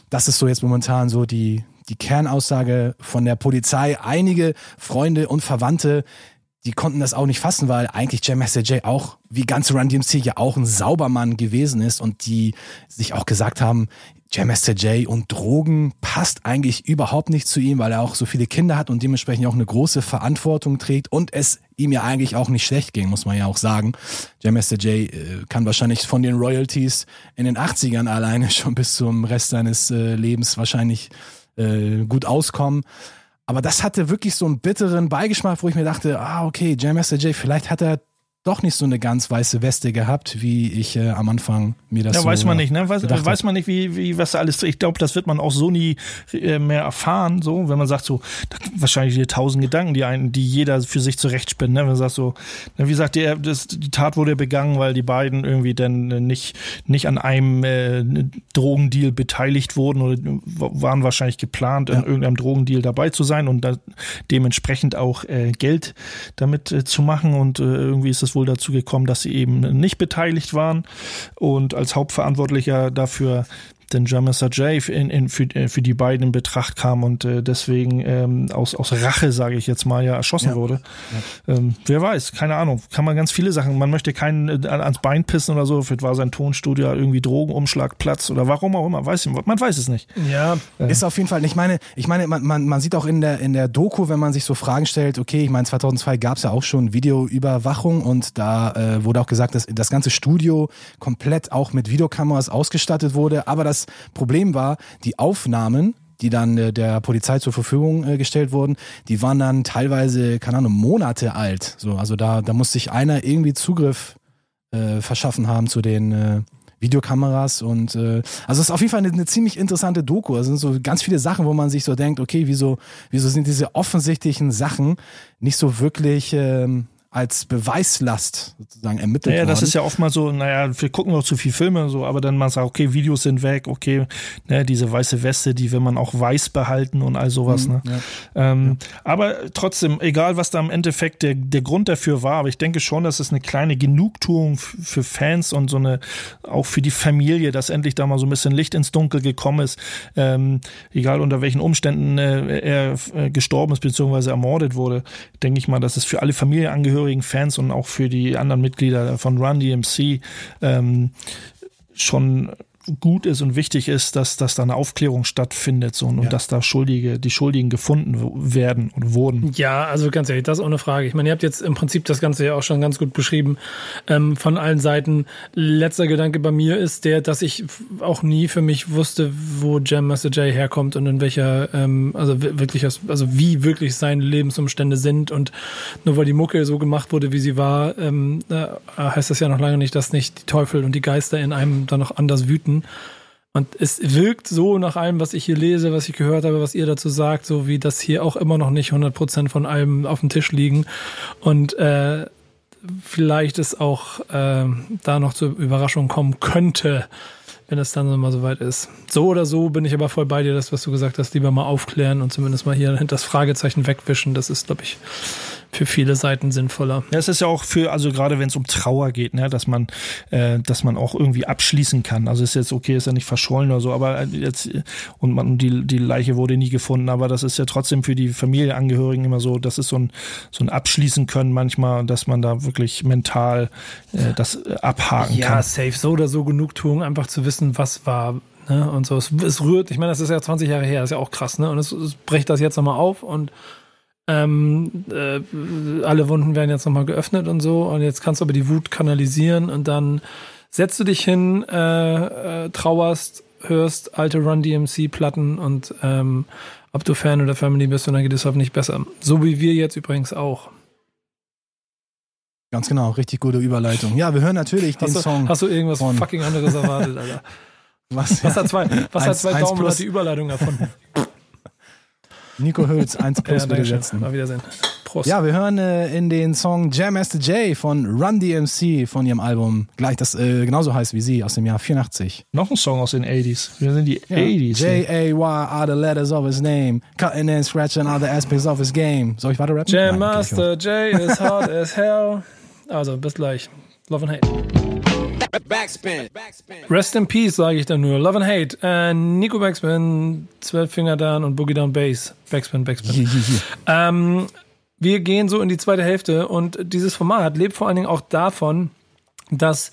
das ist so jetzt momentan so die, die Kernaussage von der Polizei. Einige Freunde und Verwandte, die konnten das auch nicht fassen, weil eigentlich Jam Master Jay auch, wie ganze Run DMC, ja auch ein Saubermann gewesen ist und die sich auch gesagt haben, Jay und Drogen passt eigentlich überhaupt nicht zu ihm, weil er auch so viele Kinder hat und dementsprechend auch eine große Verantwortung trägt und es ihm ja eigentlich auch nicht schlecht ging, muss man ja auch sagen. Jay äh, kann wahrscheinlich von den Royalties in den 80ern alleine schon bis zum Rest seines äh, Lebens wahrscheinlich äh, gut auskommen. Aber das hatte wirklich so einen bitteren Beigeschmack, wo ich mir dachte, ah, okay, Jam Master vielleicht hat er doch nicht so eine ganz weiße Weste gehabt, wie ich äh, am Anfang mir das ja, so weiß man nicht, ne? Weiß, weiß man nicht, wie, wie was alles. Ich glaube, das wird man auch so nie äh, mehr erfahren, so, wenn man sagt so, wahrscheinlich die tausend Gedanken, die einen, die jeder für sich zurechtspinnt, ne? Wenn man sagt so, ne, wie sagt der, das, die Tat wurde begangen, weil die beiden irgendwie dann äh, nicht nicht an einem äh, Drogendeal beteiligt wurden oder waren wahrscheinlich geplant, ja. in irgendeinem Drogendeal dabei zu sein und da, dementsprechend auch äh, Geld damit äh, zu machen und irgendwie ist das es wohl dazu gekommen, dass sie eben nicht beteiligt waren. Und als Hauptverantwortlicher dafür den Jamesa Jay in, in, für, äh, für die beiden in Betracht kam und äh, deswegen ähm, aus, aus Rache, sage ich jetzt mal, ja erschossen ja. wurde. Ja. Ähm, wer weiß, keine Ahnung. Kann man ganz viele Sachen. Man möchte keinen äh, ans Bein pissen oder so. Vielleicht war sein Tonstudio irgendwie Drogenumschlagplatz oder warum auch immer. Weiß, man weiß es nicht. Ja, äh. ist auf jeden Fall. Ich meine, ich meine, man, man, man sieht auch in der in der Doku, wenn man sich so Fragen stellt. Okay, ich meine, 2002 gab es ja auch schon Videoüberwachung und da äh, wurde auch gesagt, dass das ganze Studio komplett auch mit Videokameras ausgestattet wurde. Aber das das Problem war, die Aufnahmen, die dann äh, der Polizei zur Verfügung äh, gestellt wurden, die waren dann teilweise, keine Ahnung, Monate alt. So, also da, da muss sich einer irgendwie Zugriff äh, verschaffen haben zu den äh, Videokameras und äh, also es ist auf jeden Fall eine, eine ziemlich interessante Doku. Also sind so ganz viele Sachen, wo man sich so denkt, okay, wieso, wieso sind diese offensichtlichen Sachen nicht so wirklich ähm, als Beweislast sozusagen ermittelt Ja, worden. das ist ja oft mal so, naja, wir gucken noch zu viel Filme und so, aber dann mal sagt, okay, Videos sind weg, okay, ne, diese weiße Weste, die will man auch weiß behalten und all sowas. Mhm, ne? Ähm, Aber trotzdem, egal was da im Endeffekt der, der Grund dafür war, aber ich denke schon, dass es eine kleine Genugtuung für Fans und so eine, auch für die Familie, dass endlich da mal so ein bisschen Licht ins Dunkel gekommen ist, ähm, egal unter welchen Umständen äh, er äh, gestorben ist bzw. ermordet wurde, denke ich mal, dass es für alle Familienangehörigen, Fans und auch für die anderen Mitglieder von Run DMC ähm, schon gut ist und wichtig ist, dass, dass da eine Aufklärung stattfindet so, und Ja. dass da Schuldige, die Schuldigen gefunden werden und wurden. Ja, also ganz ehrlich, das ist ohne Frage. Ich meine, ihr habt jetzt im Prinzip das Ganze ja auch schon ganz gut beschrieben ähm, von allen Seiten. Letzter Gedanke bei mir ist der, dass ich auch nie für mich wusste, wo Jam Master Jay herkommt und in welcher, ähm, also wi- wirklich, aus, also wie wirklich seine Lebensumstände sind und nur weil die Mucke so gemacht wurde, wie sie war, ähm, äh, heißt das ja noch lange nicht, dass nicht die Teufel und die Geister in einem dann noch anders wüten. Und es wirkt so nach allem, was ich hier lese, was ich gehört habe, was ihr dazu sagt, so wie das hier auch immer noch nicht 100% von allem auf dem Tisch liegen. Und äh, vielleicht es auch äh, da noch zur Überraschung kommen könnte, wenn es dann mal soweit ist. So oder so bin ich aber voll bei dir, das, was du gesagt hast, lieber mal aufklären und zumindest mal hier das Fragezeichen wegwischen. Das ist, glaube ich, für viele Seiten sinnvoller. Ja, es ist ja auch für, also gerade wenn es um Trauer geht, ne, dass man, äh, dass man auch irgendwie abschließen kann. Also ist jetzt okay, ist ja nicht verschollen oder so, aber jetzt und man die die Leiche wurde nie gefunden, aber das ist ja trotzdem für die Familienangehörigen immer so, das ist so ein so ein Abschließen können manchmal, dass man da wirklich mental äh, das äh, abhaken Ja, kann. safe. So oder so Genugtuung, einfach zu wissen, was war. Ne? Und so. Es, es rührt, ich meine, das ist ja 20 Jahre her, ist ja auch krass, ne? Und es, es bricht das jetzt nochmal auf und ähm, äh, alle Wunden werden jetzt nochmal geöffnet und so. Und jetzt kannst du aber die Wut kanalisieren und dann setzt du dich hin, äh, äh, trauerst, hörst alte Run DMC-Platten und ähm, ob du Fan oder Family bist, und dann geht es hoffentlich besser. So wie wir jetzt übrigens auch. Ganz genau, richtig gute Überleitung. Ja, wir hören natürlich den Hast du, Song. hast du irgendwas von- fucking anderes erwartet, Alter? was, Was hat zwei, was hat zwei Daumen plus. hat die Überleitung erfunden? Nico Hülz, 1 plus Ja, bitte setzen. Auf Wiedersehen. Prost. Ja, wir hören äh, in den Song Jam Master J von Run DMC von ihrem Album, gleich das äh, genauso heißt wie sie, aus dem Jahr 84. Noch ein Song aus den 80s. Wir sind die 80s. J-A-Y are the letters of his name. Cutting and scratching are the aspects of his game. Soll ich weiter rappen? Jam Nein, Master J is hard as hell. Also, bis gleich. Love and Hate. Backspin. Backspin. Rest in Peace, sage ich dann nur. Love and Hate. Äh, Nico Backspin, Zwölf Finger Down und Boogie Down Bass. Backspin, Backspin. Ähm, wir gehen so in die zweite Hälfte und dieses Format lebt vor allen Dingen auch davon, dass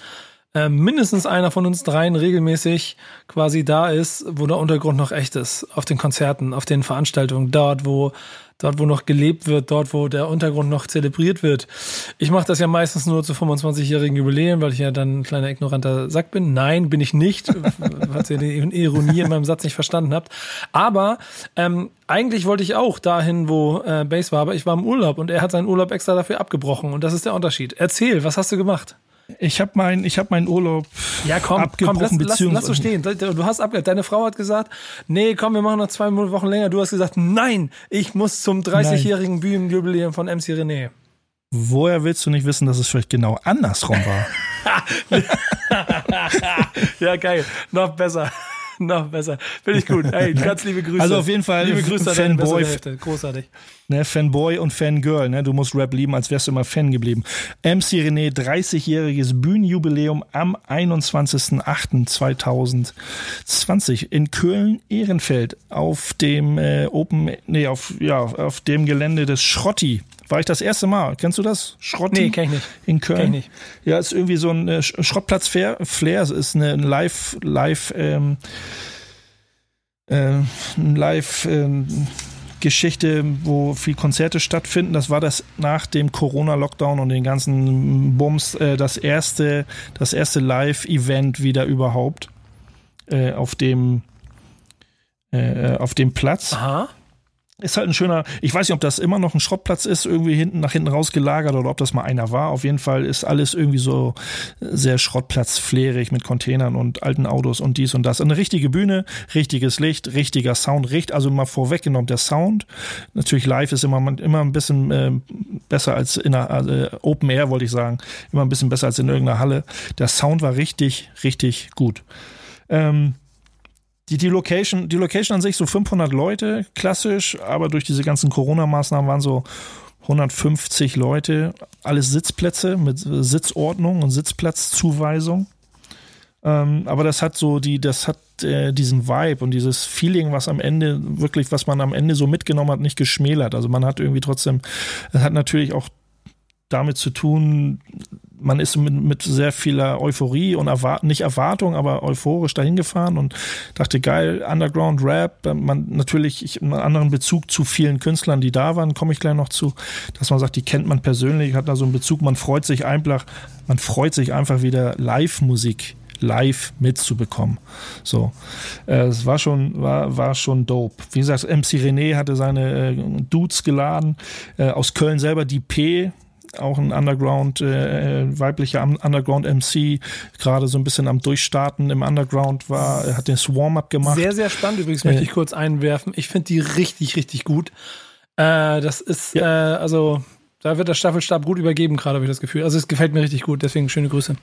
äh, mindestens einer von uns dreien regelmäßig quasi da ist, wo der Untergrund noch echt ist. Auf den Konzerten, auf den Veranstaltungen, dort, wo dort, wo noch gelebt wird, dort, wo der Untergrund noch zelebriert wird. Ich mache das ja meistens nur zu 25-jährigen Jubiläen, weil ich ja dann ein kleiner ignoranter Sack bin. Nein, bin ich nicht, falls ihr die Ironie in meinem Satz nicht verstanden habt. Aber ähm, eigentlich wollte ich auch dahin, wo äh, Base war, aber ich war im Urlaub und er hat seinen Urlaub extra dafür abgebrochen und das ist der Unterschied. Erzähl, was hast du gemacht? Ich habe mein, ich hab meinen Urlaub Ja, komm, komm abgebrochen, lass, lass, lass beziehungsweise- so stehen. Du hast abgehört. Deine Frau hat gesagt, nee, komm, wir machen noch zwei Wochen länger. Du hast gesagt, nein, ich muss zum 30-jährigen Bühnenjubiläum von MC René. Woher willst du nicht wissen, dass es vielleicht genau andersrum war? Ja, geil. Noch besser. Noch besser. Finde ich gut. Hey, ganz liebe Grüße. Also auf jeden Fall liebe Grüße Fanboy. Großartig. ne, Fanboy und Fangirl, ne? Du musst Rap lieben, als wärst du immer Fan geblieben. MC René, 30-jähriges Bühnenjubiläum am 21.08.2020 in Köln-Ehrenfeld auf dem äh, Open, nee, auf, ja, auf dem Gelände des Schrotti. War ich das erste Mal. Kennst du das? Schrotti? Nee, kenn ich nicht. In Köln. Kenn ich nicht. Ja, ist irgendwie so ein äh, Sch- Schrottplatz Flair. Flair. Es ist eine Live, Live, ähm, äh, Live, ähm, Geschichte, wo viel Konzerte stattfinden. Das war das nach dem Corona-Lockdown und den ganzen Bums äh, das erste, das erste Live-Event wieder überhaupt äh, auf dem äh, auf dem Platz. Aha. Ist halt ein schöner, ich weiß nicht, ob das immer noch ein Schrottplatz ist, irgendwie hinten nach hinten rausgelagert oder ob das mal einer war. Auf jeden Fall ist alles irgendwie so sehr schrottplatzflärig mit Containern und alten Autos und dies und das. Eine richtige Bühne, richtiges Licht, richtiger Sound, richt, also mal vorweggenommen der Sound. Natürlich live ist immer, immer ein bisschen äh, besser als in einer also Open Air, wollte ich sagen. Immer ein bisschen besser als in irgendeiner Halle. Der Sound war richtig, richtig gut. Ähm, die, die Location, die Location an sich so 500 Leute, klassisch, aber durch diese ganzen Corona-Maßnahmen waren so 150 Leute, alles Sitzplätze mit Sitzordnung und Sitzplatzzuweisung. Ähm, aber das hat so die, das hat äh, diesen Vibe und dieses Feeling, was am Ende wirklich, was man am Ende so mitgenommen hat, nicht geschmälert. Also man hat irgendwie trotzdem, es hat natürlich auch damit zu tun, man ist mit, mit sehr vieler Euphorie und Erwart nicht Erwartung, aber euphorisch dahin gefahren und dachte, geil, Underground Rap, man natürlich ich, einen anderen Bezug zu vielen Künstlern, die da waren, komme ich gleich noch zu, dass man sagt, die kennt man persönlich, hat da so einen Bezug, man freut sich einfach, man freut sich einfach wieder Live-Musik live mitzubekommen. So, äh, es war schon war war schon dope. Wie gesagt, MC René hatte seine äh, Dudes geladen äh, aus Köln selber die P auch ein Underground, äh, weiblicher Underground MC, gerade so ein bisschen am Durchstarten im Underground war, er hat den Swarm-Up gemacht. Sehr, sehr spannend übrigens, möchte ich kurz einwerfen. Ich finde die richtig, richtig gut. Äh, das ist, ja. äh, also, da wird der Staffelstab gut übergeben, gerade habe ich das Gefühl. Also, es gefällt mir richtig gut, deswegen schöne Grüße.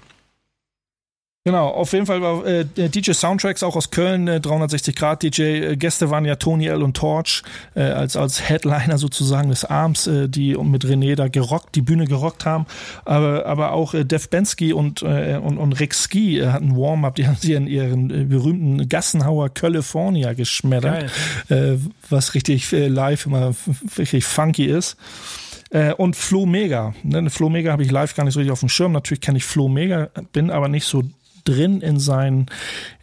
Genau, auf jeden Fall war äh, DJ Soundtracks auch aus Köln, äh, 360 Grad DJ. Äh, Gäste waren ja Tony L und Torch äh, als als Headliner sozusagen des Arms, äh, die mit René da gerockt, die Bühne gerockt haben. Aber aber auch äh, Def Bensky und äh, und, und Rick Ski äh, hatten Warm-up, die haben sie in ihren äh, berühmten Gassenhauer California geschmettert, äh, was richtig äh, live immer richtig funky ist. Äh, und Flo Mega. Ne? Flo Mega habe ich live gar nicht so richtig auf dem Schirm. Natürlich kenne ich Flo Mega, bin aber nicht so drin in, sein,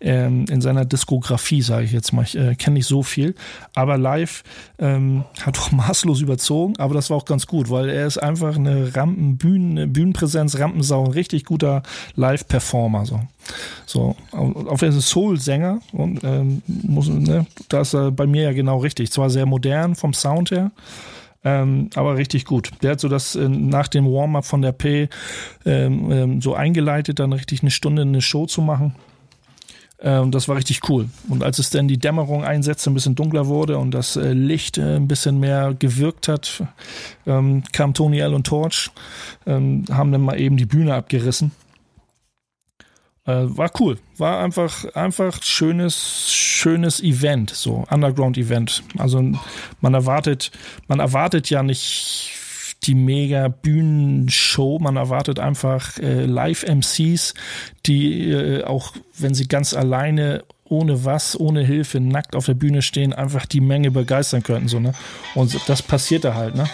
ähm, in seiner Diskografie, sage ich jetzt mal. Ich äh, kenne nicht so viel, aber live ähm, hat auch maßlos überzogen, aber das war auch ganz gut, weil er ist einfach eine Rampen, Bühnen, Bühnenpräsenz, Rampensau, ein richtig guter Live-Performer. So. So, auf jeden Fall Soul-Sänger und ähm, muss, ne, das ist äh, bei mir ja genau richtig. Zwar sehr modern vom Sound her, ähm, aber richtig gut. Der hat so das äh, nach dem Warm-up von der P ähm, ähm, so eingeleitet, dann richtig eine Stunde eine Show zu machen. Ähm, das war richtig cool. Und als es dann die Dämmerung einsetzte, ein bisschen dunkler wurde und das äh, Licht äh, ein bisschen mehr gewirkt hat, ähm, kam Tony L und Torch, ähm, haben dann mal eben die Bühne abgerissen äh, war cool. War einfach, einfach schönes, schönes Event, so Underground-Event. Also man erwartet, man erwartet ja nicht die mega Bühnenshow. Man erwartet einfach äh, Live-MCs, die äh, auch, wenn sie ganz alleine ohne was, ohne Hilfe, nackt auf der Bühne stehen, einfach die Menge begeistern könnten. So, ne? Und das passiert da halt, ne?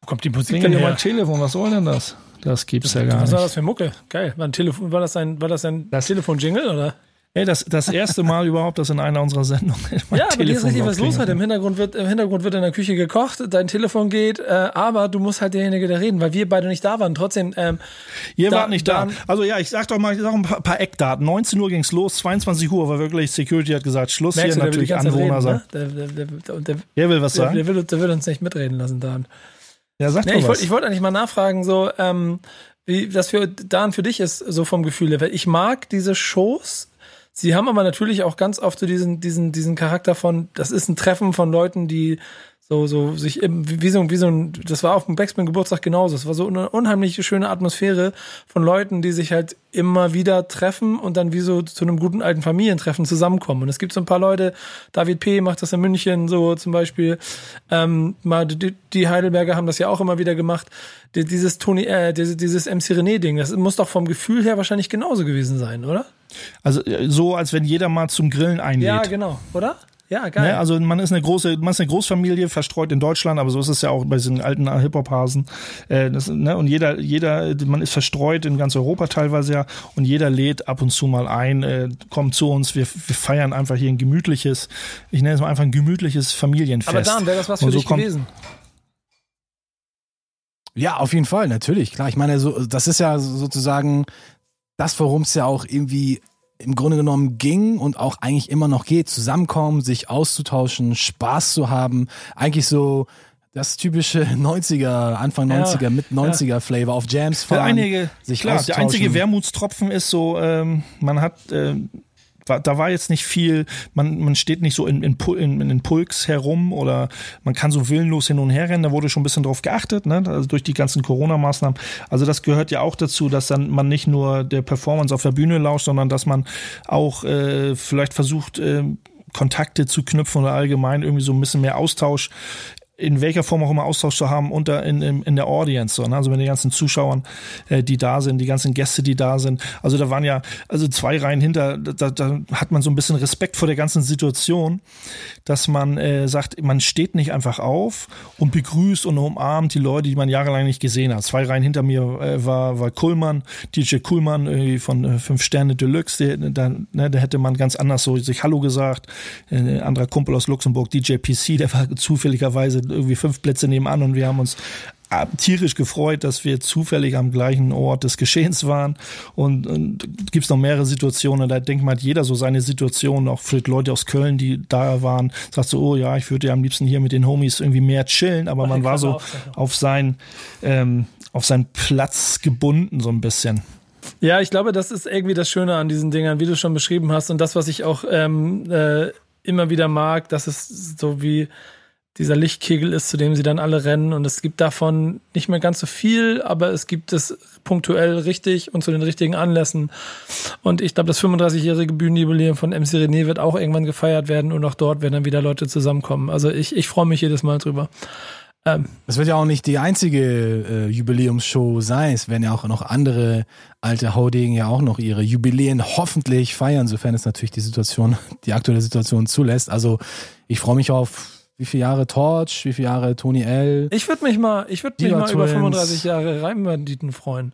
Wo kommt die Musik denn her? mein Telefon, was soll denn das? Das gibt's ja gar nicht. Was war das für Mucke? Geil. War, ein Telefon, war das ein, war das ein das Telefon-Jingle oder? Ey, das, das erste Mal überhaupt, dass in einer unserer Sendungen. Ja, aber hier ist richtig was los heute. Im Hintergrund, wird, Im Hintergrund wird in der Küche gekocht, dein Telefon geht, äh, aber du musst halt derjenige, der reden, weil wir beide nicht da waren. Trotzdem. Ähm, Ihr da, wart nicht da. Also ja, ich sag doch mal, ich sag ein paar, paar Eckdaten. 19 Uhr ging's los, 22 Uhr war wirklich, Security hat gesagt, Schluss hier, du, natürlich Anwohner. Reden, ne? der, der, der, der, der, will was sagen. Der, will, der will uns nicht mitreden lassen, Dan. Ja, sag nee, doch ich wollte eigentlich mal nachfragen, so, ähm, wie das für Dan für dich ist, so vom Gefühl her. Ich mag diese Shows. Sie haben aber natürlich auch ganz oft so diesen, diesen, diesen Charakter von, das ist ein Treffen von Leuten, die so, so sich wie so, wie so ein, das war auf dem Backspin Geburtstag genauso. Es war so eine unheimlich schöne Atmosphäre von Leuten, die sich halt immer wieder treffen und dann wie so zu einem guten alten Familientreffen zusammenkommen. Und es gibt so ein paar Leute, David P. macht das in München so zum Beispiel, ähm, mal die, die Heidelberger haben das ja auch immer wieder gemacht. Die, dieses Tony, äh, dieses, dieses MC René Ding, das muss doch vom Gefühl her wahrscheinlich genauso gewesen sein, oder? Also äh, so, als wenn jeder mal zum Grillen einlädt. Ja, genau, oder? Ja, geil. Ne? Also man ist eine große, man ist eine Großfamilie, verstreut in Deutschland, aber so ist es ja auch bei diesen alten Hip-Hop-Hasen. Äh, ne? Und jeder, jeder, man ist verstreut in ganz Europa teilweise ja und jeder lädt ab und zu mal ein, äh, kommt zu uns, wir, wir feiern einfach hier ein gemütliches, ich nenne es mal einfach ein gemütliches Familienfest. Aber Dan, wäre das was für so dich gewesen? Ja, auf jeden Fall, natürlich. Klar, ich meine, so, das ist ja sozusagen das, worum es ja auch irgendwie im Grunde genommen ging und auch eigentlich immer noch geht, zusammenkommen, sich auszutauschen, Spaß zu haben, eigentlich so das typische 90er, Anfang 90er, mit 90er Flavor auf Jams fahren, Der einige, sich klar, der einzige Wermutstropfen ist so, ähm, man hat, war, da war jetzt nicht viel, man, man steht nicht so in, in, in, in Pulks herum oder man kann so willenlos hin und her rennen, da wurde schon ein bisschen drauf geachtet, ne? also durch die ganzen Corona-Maßnahmen. Also das gehört ja auch dazu, dass dann man nicht nur der Performance auf der Bühne lauscht, sondern dass man auch äh, vielleicht versucht, äh, Kontakte zu knüpfen oder allgemein irgendwie so ein bisschen mehr Austausch in welcher Form auch immer Austausch zu haben unter in, in, in der Audience, so, ne? also mit den ganzen Zuschauern, äh, die da sind, die ganzen Gäste, die da sind. Also da waren ja, also zwei Reihen hinter, da, da hat man so ein bisschen Respekt vor der ganzen Situation, dass man äh, sagt, man steht nicht einfach auf und begrüßt und umarmt die Leute, die man jahrelang nicht gesehen hat. Zwei Reihen hinter mir äh, war, war Kuhlmann, DJ Kuhlmann irgendwie von äh, Fünf Sterne Deluxe, der, da, ne, da hätte man ganz anders so sich Hallo gesagt. Äh, Ein anderer Kumpel aus Luxemburg, DJ PC, der war zufälligerweise irgendwie fünf Plätze nebenan und wir haben uns äh, tierisch gefreut, dass wir zufällig am gleichen Ort des Geschehens waren. Und, und gibt es noch mehrere Situationen, da denkt man, hat jeder so seine Situation, auch für Leute aus Köln, die da waren, sagt so, oh ja, ich würde ja am liebsten hier mit den Homies irgendwie mehr chillen, aber man war so auf sein, ähm, auf seinen Platz gebunden, so ein bisschen. Ja, ich glaube, das ist irgendwie das Schöne an diesen Dingern, wie du schon beschrieben hast. Und das, was ich auch ähm, äh, immer wieder mag, dass es so wie dieser Lichtkegel ist, zu dem sie dann alle rennen. Und es gibt davon nicht mehr ganz so viel, aber es gibt es punktuell richtig und zu den richtigen Anlässen. Und ich glaube, das 35-jährige Bühnenjubiläum von MC René wird auch irgendwann gefeiert werden und auch dort werden dann wieder Leute zusammenkommen. Also ich, ich freue mich jedes Mal drüber. Ähm, wird ja auch nicht die einzige äh, Jubiläumsshow sein. Es werden ja auch noch andere alte Haudegen ja auch noch ihre Jubiläen hoffentlich feiern, sofern es natürlich die Situation, die aktuelle Situation zulässt. Also ich freue mich auf wie viele Jahre Torch, wie viele Jahre Tony L, ich würde mich mal, ich würde mich mal über Twins. 35 Jahre Reimbanditen freuen.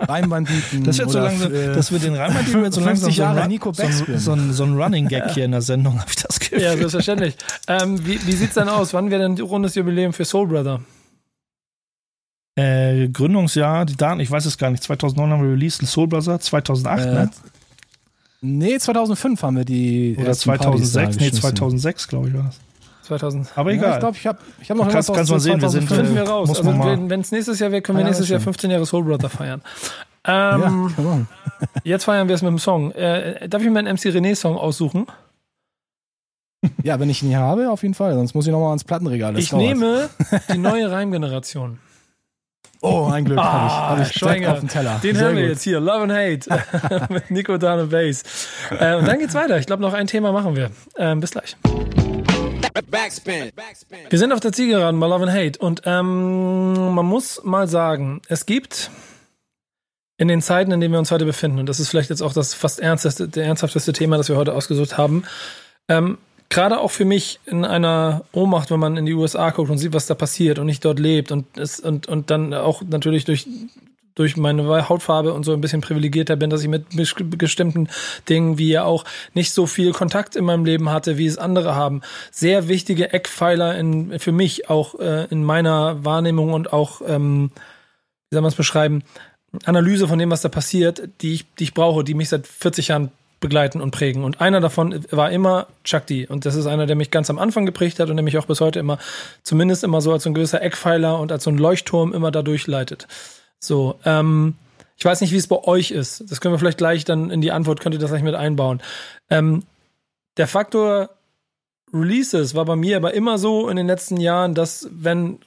Reimbanditen. Das wird so langsam, äh, dass wir den die wird so 50 langsam so ein, Jahre Run- Nico so, ein, so, ein, so ein Running Gag hier in der Sendung, habe ich das Gefühl. Ja, selbstverständlich. ähm, wie wie sieht's denn aus? Wann wäre denn die rundes Jubiläum für Soul Brother? Äh, Gründungsjahr, die Daten, ich weiß es gar nicht, 2009 haben wir released, Soul Brother, 2008, Äh, ne? Nee, 2005 haben wir die Oder ersten Partys 2006, da nee, geschmissen. 2006, glaube ich, war das. 2000. Aber Ja, egal. ich glaube, ich habe ich hab noch Kannst- kannst mal sehen, wir sind, 2005. Finden äh, wir raus. muss Also wenn es nächstes Jahr wäre, können wir Ah, ja, nächstes Jahr schön. 15 Jahre Soul Brother feiern. Ähm, ja. Jetzt feiern wir es mit dem Song. Äh, darf ich mir einen MC René Song aussuchen? ja, wenn ich ihn hier habe, auf jeden Fall. Sonst muss ich nochmal ans Plattenregal. Das ich dauert. nehme die neue Reimgeneration. Oh, ein Glück. Ah, hab ich, hab ich direkt Schwenger. auf dem Teller. Den Sehr hören wir gut. jetzt hier. Love and Hate mit Nico Dan und Bass. Äh, und dann geht's weiter. Ich glaube, noch ein Thema machen wir. Ähm, bis gleich. Backspin. Wir sind auf der Zielgeraden bei Love and Hate und ähm, man muss mal sagen, es gibt in den Zeiten, in denen wir uns heute befinden, und das ist vielleicht jetzt auch das fast ernsteste, der ernsthafteste Thema, das wir heute ausgesucht haben, ähm, gerade auch für mich in einer Ohnmacht, wenn man in die USA guckt und sieht, was da passiert und nicht dort lebt und es und und dann auch natürlich durch durch meine Hautfarbe und so ein bisschen privilegierter bin, dass ich mit bes- bestimmten Dingen wie ja auch nicht so viel Kontakt in meinem Leben hatte, wie es andere haben. Sehr wichtige Eckpfeiler in, für mich auch äh, in meiner Wahrnehmung und auch, ähm, wie soll man es beschreiben, Analyse von dem, was da passiert, die ich, die ich brauche, die mich seit 40 Jahren begleiten und prägen. Und einer davon war immer Chuck D. Und das ist einer, der mich ganz am Anfang geprägt hat und der mich auch bis heute immer, zumindest immer so als so ein gewisser Eckpfeiler und als so ein Leuchtturm immer da durchleitet. So, ähm, ich weiß nicht, wie es bei euch ist. Das können wir vielleicht gleich dann in die Antwort, könnt ihr das gleich mit einbauen. Ähm, der Faktor Releases war bei mir aber immer so in den letzten Jahren, dass wenn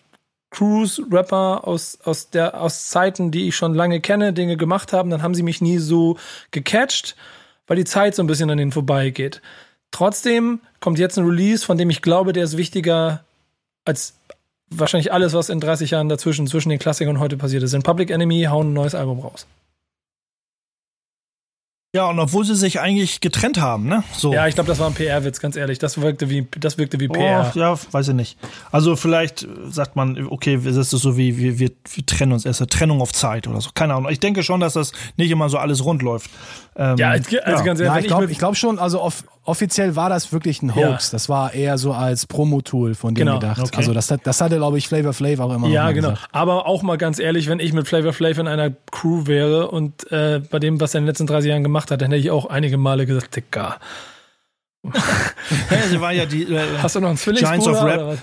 Crews, Rapper aus, aus, der, aus Zeiten, die ich schon lange kenne, Dinge gemacht haben, dann haben sie mich nie so gecatcht, weil die Zeit so ein bisschen an denen vorbeigeht. Trotzdem kommt jetzt ein Release, von dem ich glaube, der ist wichtiger als wahrscheinlich alles, was in 30 Jahren dazwischen, zwischen den Klassikern und heute passiert ist. In Public Enemy hauen ein neues Album raus. Ja, und obwohl sie sich eigentlich getrennt haben, ne? So. Ja, ich glaube, das war ein PR-Witz, ganz ehrlich. Das wirkte wie, das wirkte wie Oh, PR. ja, weiß ich nicht. Also vielleicht sagt man, okay, das ist so wie wir, wir, wir trennen uns erst eine Trennung auf Zeit oder so. Keine Ahnung. Ich denke schon, dass das nicht immer so alles rund läuft. Ähm, Ja, also ganz ehrlich, Ja, ich glaube glaub schon, also auf, offiziell war das wirklich ein Hoax. Ja. Das war eher so als Promo-Tool von denen Genau. gedacht. Okay. Also das, hat, das hatte, glaube ich, Flavor Flav auch immer Ja, genau. gesagt. Aber auch mal ganz ehrlich, wenn ich mit Flavor Flav in einer Crew wäre und äh, bei dem, was er in den letzten 30 Jahren gemacht hat, dann hätte ich auch einige Male gesagt, Digga, sie war ja die äh, hast du noch einen? Giants of Rap. oder was?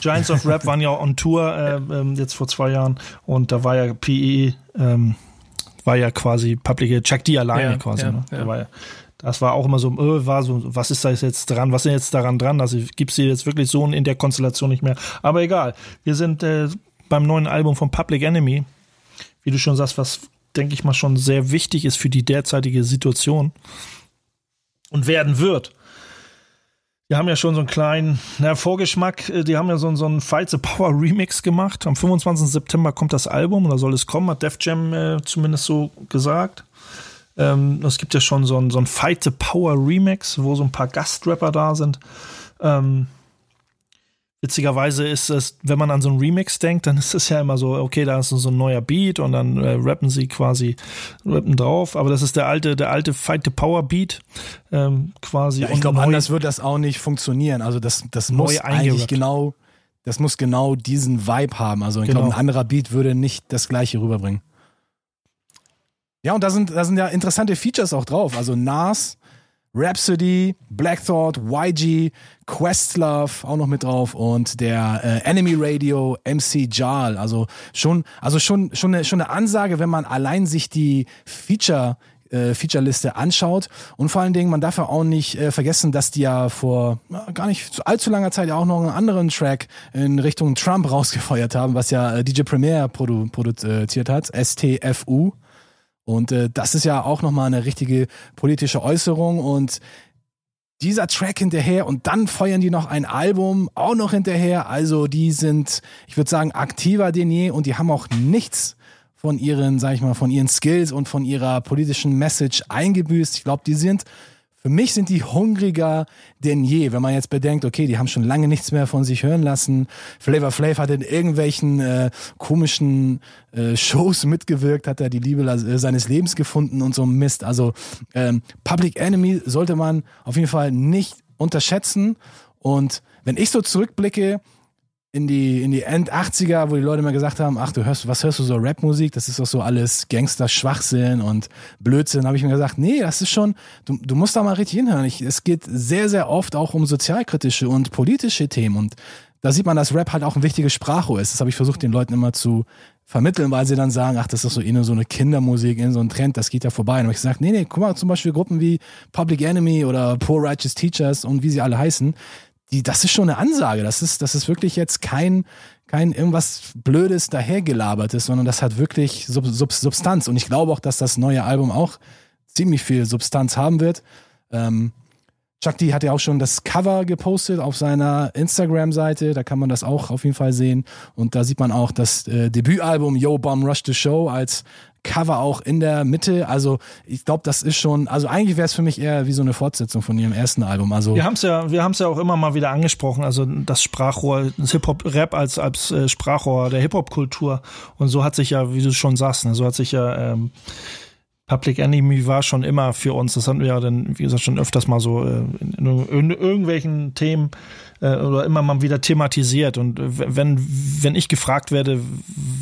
Giants of Rap waren ja on Tour äh, ähm, jetzt vor zwei Jahren und da war ja PE, ähm, war ja quasi Public Chuck D alleine Ja, quasi. ja, ne? ja. Da war ja, das war auch immer so, äh, war so, was ist da jetzt dran, was ist jetzt daran dran? Also gibt's sie jetzt wirklich so in der Konstellation nicht mehr. Aber egal, wir sind äh, beim neuen Album von Public Enemy, wie du schon sagst, was denke ich mal schon sehr wichtig ist für die derzeitige Situation und werden wird. Die haben ja schon so einen kleinen na, Vorgeschmack. Äh, Die haben ja so, einen- so einen the Power Remix gemacht. Am 25. September kommt das Album oder soll es kommen, hat Def Jam äh, zumindest so gesagt. Ähm, es gibt ja schon so einen, so einen Fight the Power Remix, wo so ein paar Gastrapper da sind. Ähm, witzigerweise ist es, wenn man an so einen Remix denkt, dann ist es ja immer so, okay, da ist so ein neuer Beat und dann äh, rappen sie quasi rappen drauf. Aber das ist der alte, der alte Fight the Power Beat ähm, quasi. Ja, ich glaube, anders wird das auch nicht funktionieren. Also das, das muss eigentlich genau, das muss genau diesen Vibe haben. Also ich Genau. glaube, ein anderer Beat würde nicht das gleiche rüberbringen. Ja, und da sind, da sind ja interessante Features auch drauf. Also Nas, Rhapsody, Black Thought, YG, Questlove auch noch mit drauf und der äh, Enemy Radio, MC Jal. Also schon, also schon, schon eine, schon eine Ansage, wenn man allein sich die Feature äh, Featureliste anschaut und vor allen Dingen, man darf ja auch nicht äh, vergessen, dass die ja vor na, gar nicht allzu langer Zeit ja auch noch einen anderen Track in Richtung Trump rausgefeuert haben, was ja äh, DJ Premier produ produziert hat, STFU. Und äh, das ist ja auch nochmal eine richtige politische Äußerung und dieser Track hinterher und dann feuern die noch ein Album auch noch hinterher. Also die sind, ich würde sagen, aktiver denn je und die haben auch nichts von ihren, sag ich mal, von ihren Skills und von ihrer politischen Message eingebüßt. Ich glaube, die sind, für mich sind die hungriger denn je, wenn man jetzt bedenkt, okay, die haben schon lange nichts mehr von sich hören lassen. Flavor Flav hat in irgendwelchen äh, komischen äh, Shows mitgewirkt, hat er die Liebe äh, seines Lebens gefunden und so Mist. Also ähm, Public Enemy sollte man auf jeden Fall nicht unterschätzen. Und wenn ich so zurückblicke, in die, in die End-80er, wo die Leute immer gesagt haben, ach, du hörst, was hörst du so Rapmusik? Das ist doch so alles Gangster-Schwachsinn und Blödsinn. habe ich mir gesagt, nee, das ist schon, du, du musst da mal richtig hinhören. Ich, es geht sehr, sehr oft auch um sozialkritische und politische Themen und da sieht man, dass Rap halt auch ein wichtiges Sprachrohr ist. Das habe ich versucht, den Leuten immer zu vermitteln, weil sie dann sagen, ach, das ist so eh nur so eine Kindermusik, in so ein Trend, das geht ja vorbei. Und habe ich gesagt, nee, nee, guck mal, zum Beispiel Gruppen wie Public Enemy oder Poor Righteous Teachers und wie sie alle heißen, die, das ist schon eine Ansage. Das ist, das ist wirklich jetzt kein, kein irgendwas Blödes dahergelabertes, sondern das hat wirklich Sub, Sub, Substanz. Und ich glaube auch, dass das neue Album auch ziemlich viel Substanz haben wird. Ähm, Chuck D hat ja auch schon das Cover gepostet auf seiner Instagram-Seite. Da kann man das auch auf jeden Fall sehen. Und da sieht man auch das äh, Debütalbum Yo Bomb Rush the Show als Cover auch in der Mitte. Also ich glaube, das ist schon, also eigentlich wäre es für mich eher wie so eine Fortsetzung von ihrem ersten Album. Also Wir haben es ja, wir haben es ja auch immer mal wieder angesprochen, also das Sprachrohr, das Hip-Hop-Rap als, als äh, Sprachrohr der Hip-Hop-Kultur. Und so hat sich ja, wie du schon sagst, ne, so hat sich ja ähm, Public Enemy war schon immer für uns, das hatten wir ja dann, wie gesagt, schon öfters mal so äh, in, in, in irgendwelchen Themen äh, oder immer mal wieder thematisiert. Und äh, wenn, wenn ich gefragt werde,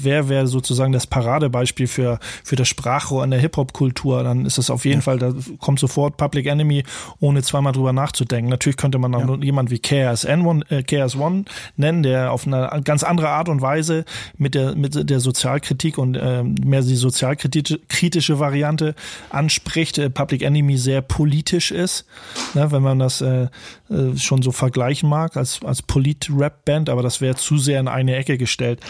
wer wäre sozusagen das Paradebeispiel für, für das Sprachrohr in der Hip-Hop-Kultur, dann ist es auf jeden Fall, da kommt sofort Public Enemy, ohne zweimal drüber nachzudenken. Natürlich könnte man auch Ja. jemand wie KS-One äh, KS One nennen, der auf eine ganz andere Art und Weise mit der, mit der Sozialkritik und äh, mehr die sozialkritische kritische Variante anspricht. Äh, Public Enemy sehr politisch ist, ne, wenn man das äh, äh, schon so vergleichen mag als, als Polit-Rap-Band, aber das wäre zu sehr in eine Ecke gestellt.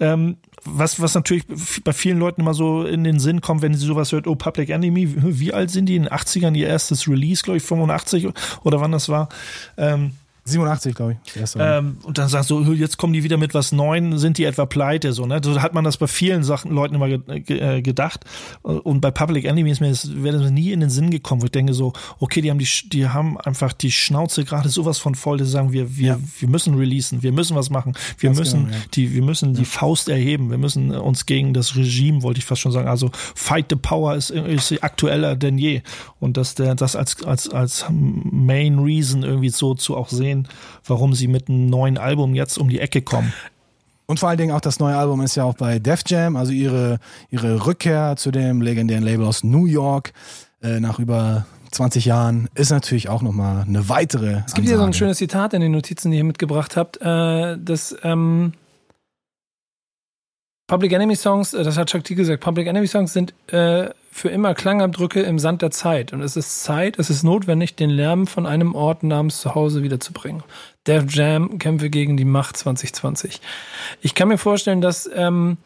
Ähm, was, was natürlich bei vielen Leuten immer so in den Sinn kommt, wenn sie sowas hört, oh, Public Enemy, wie alt sind die? In den 80ern ihr erstes Release, glaube ich, 85 oder wann das war. Ähm, 87, glaube ich. Ähm, und dann sagst du, jetzt kommen die wieder mit was Neuen, sind die etwa pleite? So, ne? so hat man das bei vielen Sachen, Leuten immer ge ge äh, gedacht. Und bei Public Enemy ist mir das, wäre das nie in den Sinn gekommen, wo ich denke so, okay, die haben die, die haben einfach die Schnauze gerade sowas von voll, die sagen, wir, wir, Ja. wir müssen releasen, wir müssen was machen, wir Ganz müssen genau, ja. die, wir müssen die Faust erheben, wir müssen uns gegen das Regime, wollte ich fast schon sagen, also Fight the Power ist, ist aktueller denn je. Und dass der, das als, als, als Main Reason irgendwie so zu auch sehen, warum sie mit einem neuen Album jetzt um die Ecke kommen. Und vor allen Dingen auch das neue Album ist ja auch bei Def Jam, also ihre, ihre Rückkehr zu dem legendären Label aus New York äh, nach über 20 Jahren ist natürlich auch nochmal eine weitere. Es gibt hier so ein Ansage. schönes Zitat in den Notizen, die ihr mitgebracht habt, äh, das ähm, Public Enemy Songs, äh, das hat Chuck T gesagt, Public Enemy Songs sind äh, für immer Klangabdrücke im Sand der Zeit. Und es ist Zeit, es ist notwendig, den Lärm von einem Ort namens Zuhause wiederzubringen. Def Jam Kämpfe gegen die Macht 2020. Ich kann mir vorstellen, dass ähm,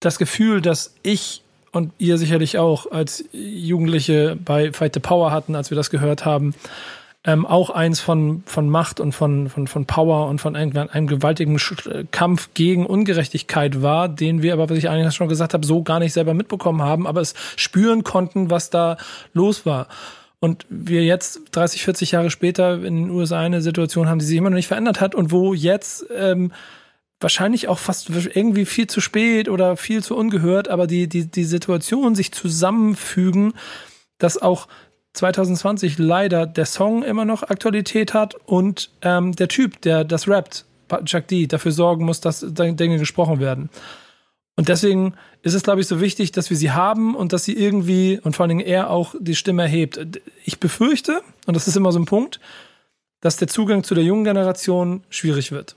das Gefühl, dass ich und ihr sicherlich auch als Jugendliche bei Fight the Power hatten, als wir das gehört haben, ähm, auch eins von, von Macht und von, von, von Power und von einem, einem gewaltigen äh, Kampf gegen Ungerechtigkeit war, den wir aber, was ich eigentlich schon gesagt habe, so gar nicht selber mitbekommen haben, aber es spüren konnten, was da los war. Und wir jetzt 30, 40 Jahre später in den USA eine Situation haben, die sich immer noch nicht verändert hat und wo jetzt ähm, wahrscheinlich auch fast irgendwie viel zu spät oder viel zu ungehört, aber die, die, die Situation sich zusammenfügen, dass auch 2020 leider der Song immer noch Aktualität hat und ähm, der Typ, der das rappt, Chuck D, dafür sorgen muss, dass Dinge gesprochen werden. Und deswegen ist es, glaube ich, so wichtig, dass wir sie haben und dass sie irgendwie und vor allen Dingen er auch die Stimme erhebt. Ich befürchte, und das ist immer so ein Punkt, dass der Zugang zu der jungen Generation schwierig wird.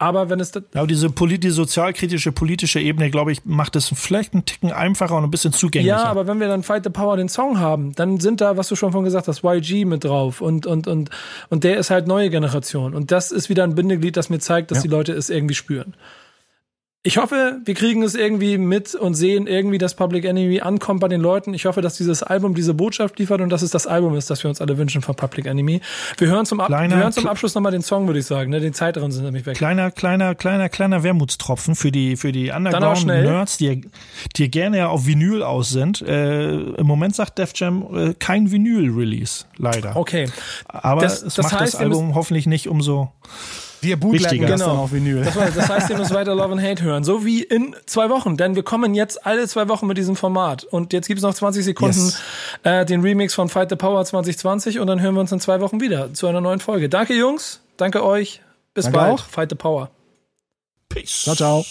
Aber wenn es aber diese politi sozialkritische politische Ebene, glaube ich, macht es vielleicht einen Ticken einfacher und ein bisschen zugänglicher. Ja, aber wenn wir dann Fight the Power den Song haben, dann sind da, was du schon von gesagt hast, YG mit drauf und und und und der ist halt neue Generation und das ist wieder ein Bindeglied, das mir zeigt, dass Ja. die Leute es irgendwie spüren. Ich hoffe, wir kriegen es irgendwie mit und sehen irgendwie, dass Public Enemy ankommt bei den Leuten. Ich hoffe, dass dieses Album diese Botschaft liefert und dass es das Album ist, das wir uns alle wünschen von Public Enemy. Wir hören zum, Ab Kleiner- wir hören zum Abschluss nochmal den Song, würde ich sagen. Ne? Den Zeitraum sind nämlich weg. Kleiner, kleiner, kleiner, kleiner Wermutstropfen für die, für die. Underground-Nerds, die, die gerne ja auf Vinyl aus sind. Äh, Im Moment sagt Def Jam äh, kein Vinyl-Release, leider. Okay. Aber Das- es das macht heißt, das Album hoffentlich nicht umso. Wir bootleggen das Genau. dann auf Vinyl. Das, war, das heißt, ihr müsst weiter Love and Hate hören. So wie in zwei Wochen. Denn wir kommen jetzt alle zwei Wochen mit diesem Format. Und jetzt gibt's noch 20 Sekunden Yes. äh, den Remix von Fight the Power 2020 und dann hören wir uns in zwei Wochen wieder zu einer neuen Folge. Danke, Jungs. Danke euch. Bis Danke bald. auch. Fight the Power. Peace. Ciao, ciao.